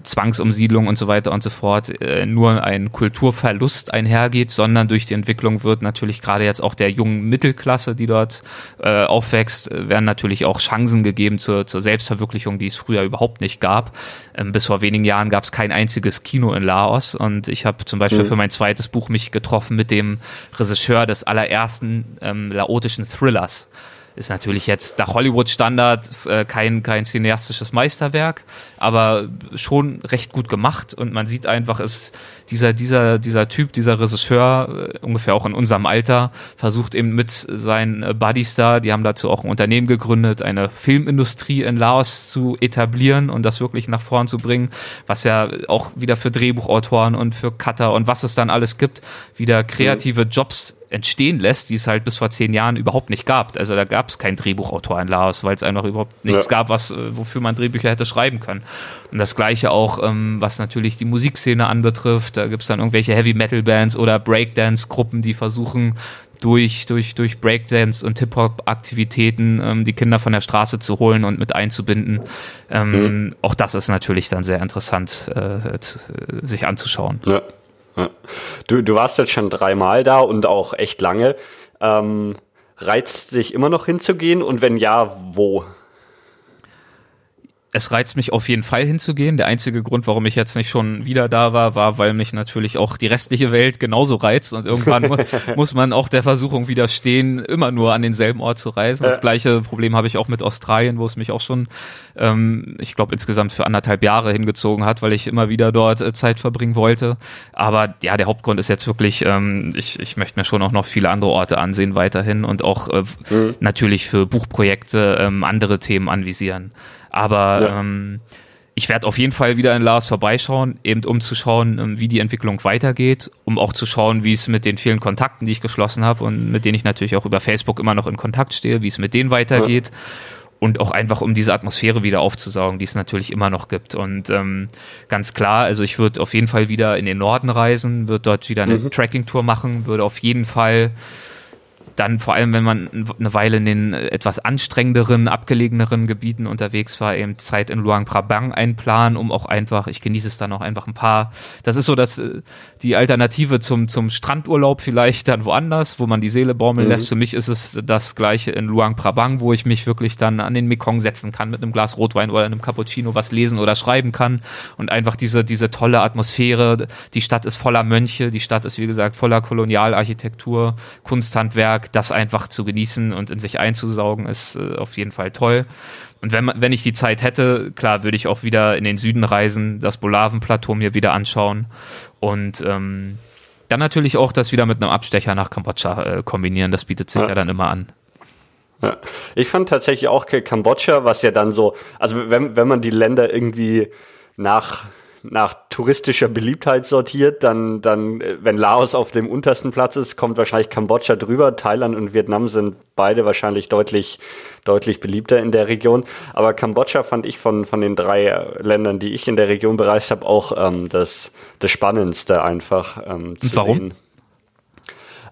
Zwangsumsiedlung und so weiter und so fort äh, nur ein Kulturverlust einhergeht, sondern durch die Entwicklung wird natürlich gerade jetzt auch der jungen Mittelklasse, die dort äh, aufwächst, äh, werden natürlich auch Chancen gegeben zur, zur Selbstverwirklichung, die es früher überhaupt nicht gab. Ähm, bis vor wenigen Jahren gab es kein einziges Kino in Laos und ich habe zum Beispiel mhm. für mein zweites Buch mich getroffen mit dem Regisseur des allerersten ähm, laotischen Thrillers ist natürlich jetzt nach Hollywood-Standard äh, kein, kein cineastisches Meisterwerk, aber schon recht gut gemacht und man sieht einfach, ist dieser, dieser, dieser Typ, dieser Regisseur, äh, ungefähr auch in unserem Alter, versucht eben mit seinen äh, Buddies da, die haben dazu auch ein Unternehmen gegründet, eine Filmindustrie in Laos zu etablieren und das wirklich nach vorn zu bringen, was ja auch wieder für Drehbuchautoren und für Cutter und was es dann alles gibt, wieder kreative Jobs entstehen lässt, die es halt bis vor zehn Jahren überhaupt nicht gab. Also da gab es keinen Drehbuchautor in Laos, weil es einfach überhaupt nichts ja. gab, was, äh, wofür man Drehbücher hätte schreiben können. Und das gleiche auch, ähm, was natürlich die Musikszene anbetrifft. Da gibt es dann irgendwelche Heavy-Metal-Bands oder Breakdance-Gruppen, die versuchen, durch, durch, durch Breakdance und Hip-Hop-Aktivitäten ähm, die Kinder von der Straße zu holen und mit einzubinden. Ähm, mhm. Auch das ist natürlich dann sehr interessant, äh, zu, äh, sich anzuschauen. Ja. Du, du warst jetzt schon dreimal da und auch echt lange. Ähm, reizt sich immer noch hinzugehen und wenn ja, wo? Es reizt mich auf jeden Fall hinzugehen. Der einzige Grund, warum ich jetzt nicht schon wieder da war, war, weil mich natürlich auch die restliche Welt genauso reizt und irgendwann mu muss man auch der Versuchung widerstehen, immer nur an denselben Ort zu reisen. Das gleiche Problem habe ich auch mit Australien, wo es mich auch schon, ähm, ich glaube, insgesamt für anderthalb Jahre hingezogen hat, weil ich immer wieder dort äh, Zeit verbringen wollte. Aber ja, der Hauptgrund ist jetzt wirklich, ähm, ich, ich möchte mir schon auch noch viele andere Orte ansehen weiterhin und auch äh, mhm. natürlich für Buchprojekte ähm, andere Themen anvisieren. Aber ja. ähm, ich werde auf jeden Fall wieder in Lars vorbeischauen, eben um zu schauen, ähm, wie die Entwicklung weitergeht, um auch zu schauen, wie es mit den vielen Kontakten, die ich geschlossen habe und mit denen ich natürlich auch über Facebook immer noch in Kontakt stehe, wie es mit denen weitergeht. Ja. Und auch einfach, um diese Atmosphäre wieder aufzusaugen, die es natürlich immer noch gibt. Und ähm, ganz klar, also ich würde auf jeden Fall wieder in den Norden reisen, würde dort wieder eine mhm. Tracking-Tour machen, würde auf jeden Fall dann vor allem, wenn man eine Weile in den äh, etwas anstrengenderen, abgelegeneren Gebieten unterwegs war, eben Zeit in Luang Prabang einplanen, um auch einfach, ich genieße es dann auch einfach ein paar, das ist so dass äh, die Alternative zum, zum Strandurlaub vielleicht dann woanders, wo man die Seele baumeln mhm. lässt. Für mich ist es das gleiche in Luang Prabang, wo ich mich wirklich dann an den Mekong setzen kann mit einem Glas Rotwein oder einem Cappuccino was lesen oder schreiben kann und einfach diese, diese tolle Atmosphäre. Die Stadt ist voller Mönche, die Stadt ist wie gesagt voller Kolonialarchitektur, Kunsthandwerk, das einfach zu genießen und in sich einzusaugen, ist äh, auf jeden Fall toll. Und wenn, wenn ich die Zeit hätte, klar, würde ich auch wieder in den Süden reisen, das Bolaven-Plateau mir wieder anschauen und ähm, dann natürlich auch das wieder mit einem Abstecher nach Kambodscha äh, kombinieren. Das bietet sich ja. ja dann immer an. Ja. Ich fand tatsächlich auch Kambodscha, was ja dann so, also wenn, wenn man die Länder irgendwie nach nach touristischer Beliebtheit sortiert, dann, dann, äh, wenn Laos auf dem untersten Platz ist, kommt wahrscheinlich Kambodscha drüber. Thailand und Vietnam sind beide wahrscheinlich deutlich, deutlich beliebter in der Region. Aber Kambodscha fand ich von, von den drei Ländern, die ich in der Region bereist habe, auch ähm, das, das Spannendste einfach. Ähm, zu Warum? Sehen.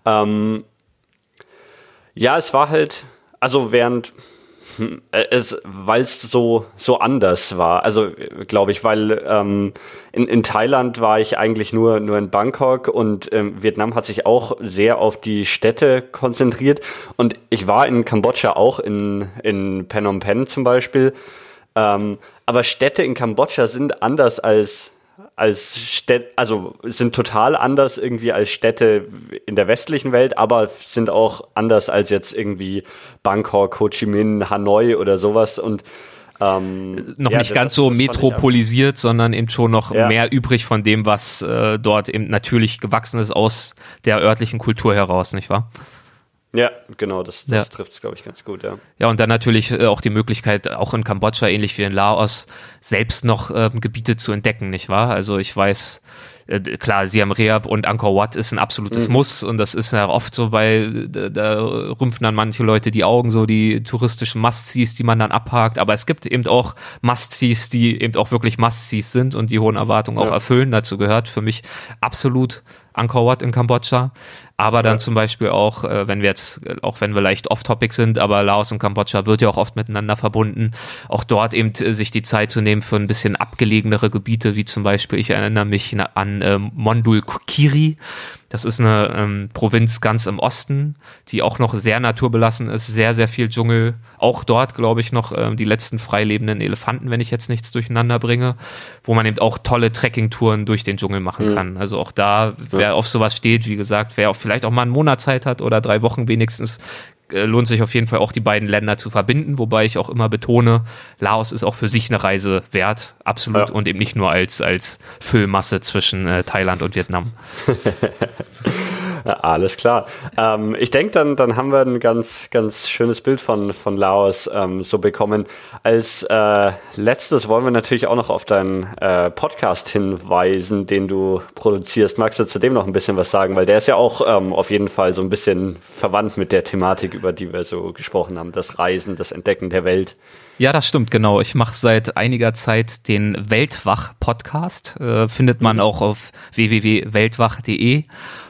Ähm, ja, es war halt, also während äh, es, weil es so so anders war. Also glaube ich, weil ähm, in, in Thailand war ich eigentlich nur nur in Bangkok und ähm, Vietnam hat sich auch sehr auf die Städte konzentriert und ich war in Kambodscha auch in in Phnom Penh zum Beispiel. Ähm, aber Städte in Kambodscha sind anders als als Städte, also sind total anders irgendwie als Städte in der westlichen Welt, aber sind auch anders als jetzt irgendwie Bangkok, Ho Chi Minh, Hanoi oder sowas und ähm, noch ja, nicht ganz das, so das metropolisiert, sondern eben schon noch ja. mehr übrig von dem, was äh, dort eben natürlich gewachsen ist aus der örtlichen Kultur heraus, nicht wahr? Ja, genau, das, das ja. trifft es, glaube ich, ganz gut, ja. Ja, und dann natürlich äh, auch die Möglichkeit, auch in Kambodscha, ähnlich wie in Laos, selbst noch äh, Gebiete zu entdecken, nicht wahr? Also ich weiß, äh, klar, Siam Reap und Angkor Wat ist ein absolutes mhm. Muss und das ist ja oft so bei, da, da rümpfen dann manche Leute die Augen, so die touristischen Must-Sees, die man dann abhakt, aber es gibt eben auch Must-Sees, die eben auch wirklich Must-Sees sind und die hohen Erwartungen ja. auch erfüllen. Dazu gehört für mich absolut Angkor Wat in Kambodscha. Aber dann ja. zum Beispiel auch, äh, wenn wir jetzt, auch wenn wir leicht off-topic sind, aber Laos und Kambodscha wird ja auch oft miteinander verbunden, auch dort eben äh, sich die Zeit zu nehmen für ein bisschen abgelegenere Gebiete, wie zum Beispiel, ich erinnere mich an äh, Mondul Kiri. Das ist eine ähm, Provinz ganz im Osten, die auch noch sehr naturbelassen ist, sehr, sehr viel Dschungel. Auch dort, glaube ich, noch ähm, die letzten freilebenden Elefanten, wenn ich jetzt nichts durcheinander bringe, wo man eben auch tolle Trekkingtouren durch den Dschungel machen mhm. kann. Also auch da, wer ja. auf sowas steht, wie gesagt, wer auch vielleicht auch mal einen Monat Zeit hat oder drei Wochen wenigstens, lohnt sich auf jeden Fall auch die beiden Länder zu verbinden, wobei ich auch immer betone, Laos ist auch für sich eine Reise wert, absolut, ja. und eben nicht nur als, als Füllmasse zwischen äh, Thailand und Vietnam. Alles klar. Ähm, ich denke, dann, dann haben wir ein ganz, ganz schönes Bild von, von Laos ähm, so bekommen. Als äh, letztes wollen wir natürlich auch noch auf deinen äh, Podcast hinweisen, den du produzierst. Magst du zu dem noch ein bisschen was sagen? Weil der ist ja auch ähm, auf jeden Fall so ein bisschen verwandt mit der Thematik, über die wir so gesprochen haben. Das Reisen, das Entdecken der Welt. Ja, das stimmt, genau. Ich mache seit einiger Zeit den Weltwach-Podcast. Äh, findet man mhm. auch auf www.weltwach.de.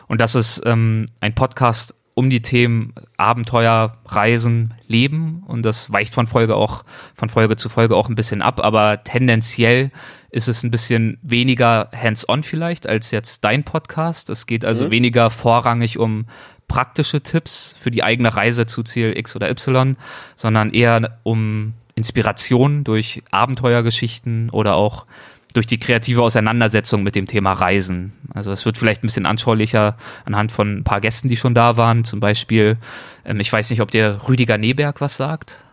Und das ist ähm, ein Podcast um die Themen Abenteuer, Reisen, Leben. Und das weicht von Folge auch, von Folge zu Folge auch ein bisschen ab. Aber tendenziell ist es ein bisschen weniger hands-on vielleicht als jetzt dein Podcast. Es geht also mhm. weniger vorrangig um praktische Tipps für die eigene Reise zu Ziel X oder Y, sondern eher um Inspiration durch Abenteuergeschichten oder auch durch die kreative Auseinandersetzung mit dem Thema Reisen. Also es wird vielleicht ein bisschen anschaulicher anhand von ein paar Gästen, die schon da waren. Zum Beispiel, ähm, ich weiß nicht, ob der Rüdiger Neberg was sagt.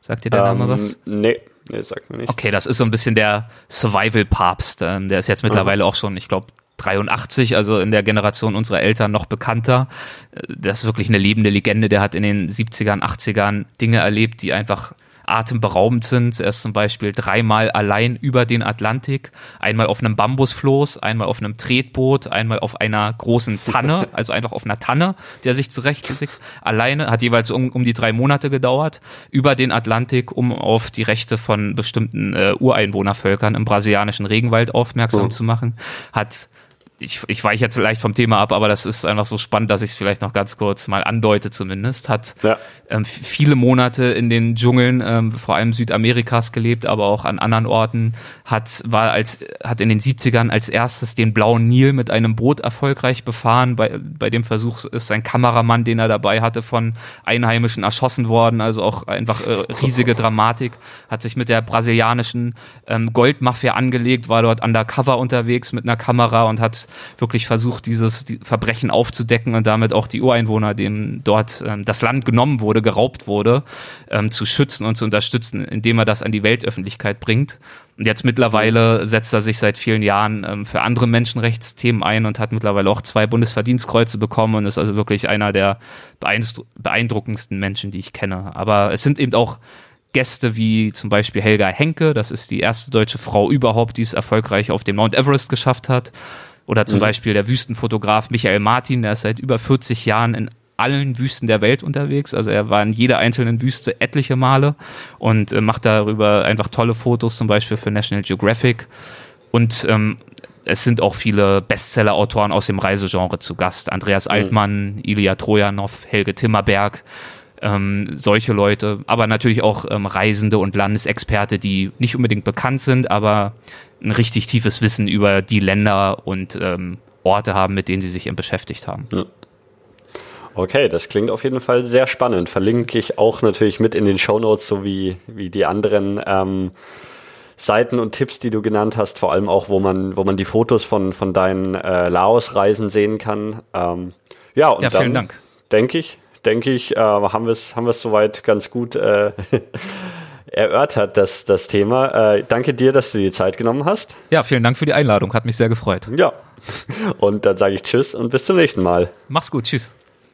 Sagt dir der ähm, Name was? Nee. Nee, sagt mir nicht. Okay, das ist so ein bisschen der Survival-Papst. Ähm, der ist jetzt mittlerweile Aha. auch schon, ich glaube, 83, also in der Generation unserer Eltern noch bekannter. Äh, das ist wirklich eine lebende Legende. Der hat in den 70ern, 80ern Dinge erlebt, die einfach atemberaubend sind. Er ist zum Beispiel dreimal allein über den Atlantik, einmal auf einem Bambusfloß, einmal auf einem Tretboot, einmal auf einer großen Tanne, also einfach auf einer Tanne, der sich zurechtgelegt, alleine, hat jeweils um, um die drei Monate gedauert, über den Atlantik, um auf die Rechte von bestimmten äh, Ureinwohnervölkern im brasilianischen Regenwald aufmerksam oh. zu machen, hat ich, ich weiche jetzt leicht vom Thema ab, aber das ist einfach so spannend, dass ich es vielleicht noch ganz kurz mal andeute zumindest. Hat ja. ähm, viele Monate in den Dschungeln, ähm, vor allem Südamerikas gelebt, aber auch an anderen Orten. Hat, war als, hat in den 70ern als erstes den blauen Nil mit einem Boot erfolgreich befahren. Bei, bei dem Versuch ist sein Kameramann, den er dabei hatte, von Einheimischen erschossen worden. Also auch einfach äh, riesige Dramatik. Hat sich mit der brasilianischen ähm, Goldmafia angelegt, war dort undercover unterwegs mit einer Kamera und hat wirklich versucht, dieses Verbrechen aufzudecken und damit auch die Ureinwohner, denen dort ähm, das Land genommen wurde, geraubt wurde, ähm, zu schützen und zu unterstützen, indem er das an die Weltöffentlichkeit bringt. Und jetzt mittlerweile setzt er sich seit vielen Jahren ähm, für andere Menschenrechtsthemen ein und hat mittlerweile auch zwei Bundesverdienstkreuze bekommen und ist also wirklich einer der beeindruckendsten Menschen, die ich kenne. Aber es sind eben auch Gäste wie zum Beispiel Helga Henke, das ist die erste deutsche Frau überhaupt, die es erfolgreich auf den Mount Everest geschafft hat. Oder zum mhm. Beispiel der Wüstenfotograf Michael Martin, der ist seit über 40 Jahren in allen Wüsten der Welt unterwegs. Also er war in jeder einzelnen Wüste etliche Male und äh, macht darüber einfach tolle Fotos, zum Beispiel für National Geographic. Und ähm, es sind auch viele Bestseller-Autoren aus dem Reisegenre zu Gast. Andreas mhm. Altmann, Ilya Trojanov, Helge Timmerberg, ähm, solche Leute, aber natürlich auch ähm, Reisende und Landesexperte, die nicht unbedingt bekannt sind, aber ein richtig tiefes Wissen über die Länder und ähm, Orte haben, mit denen sie sich beschäftigt haben. Ja. Okay, das klingt auf jeden Fall sehr spannend. Verlinke ich auch natürlich mit in den Show Notes, so wie, wie die anderen ähm, Seiten und Tipps, die du genannt hast, vor allem auch, wo man, wo man die Fotos von, von deinen äh, Laos-Reisen sehen kann. Ähm, ja, und ja, dann Dank. denke ich, denke ich, äh, haben wir es haben wir's soweit ganz gut äh, erörtert, das, das Thema. Äh, danke dir, dass du die Zeit genommen hast. Ja, vielen Dank für die Einladung. Hat mich sehr gefreut. Ja. Und dann sage ich Tschüss und bis zum nächsten Mal. Mach's gut. Tschüss.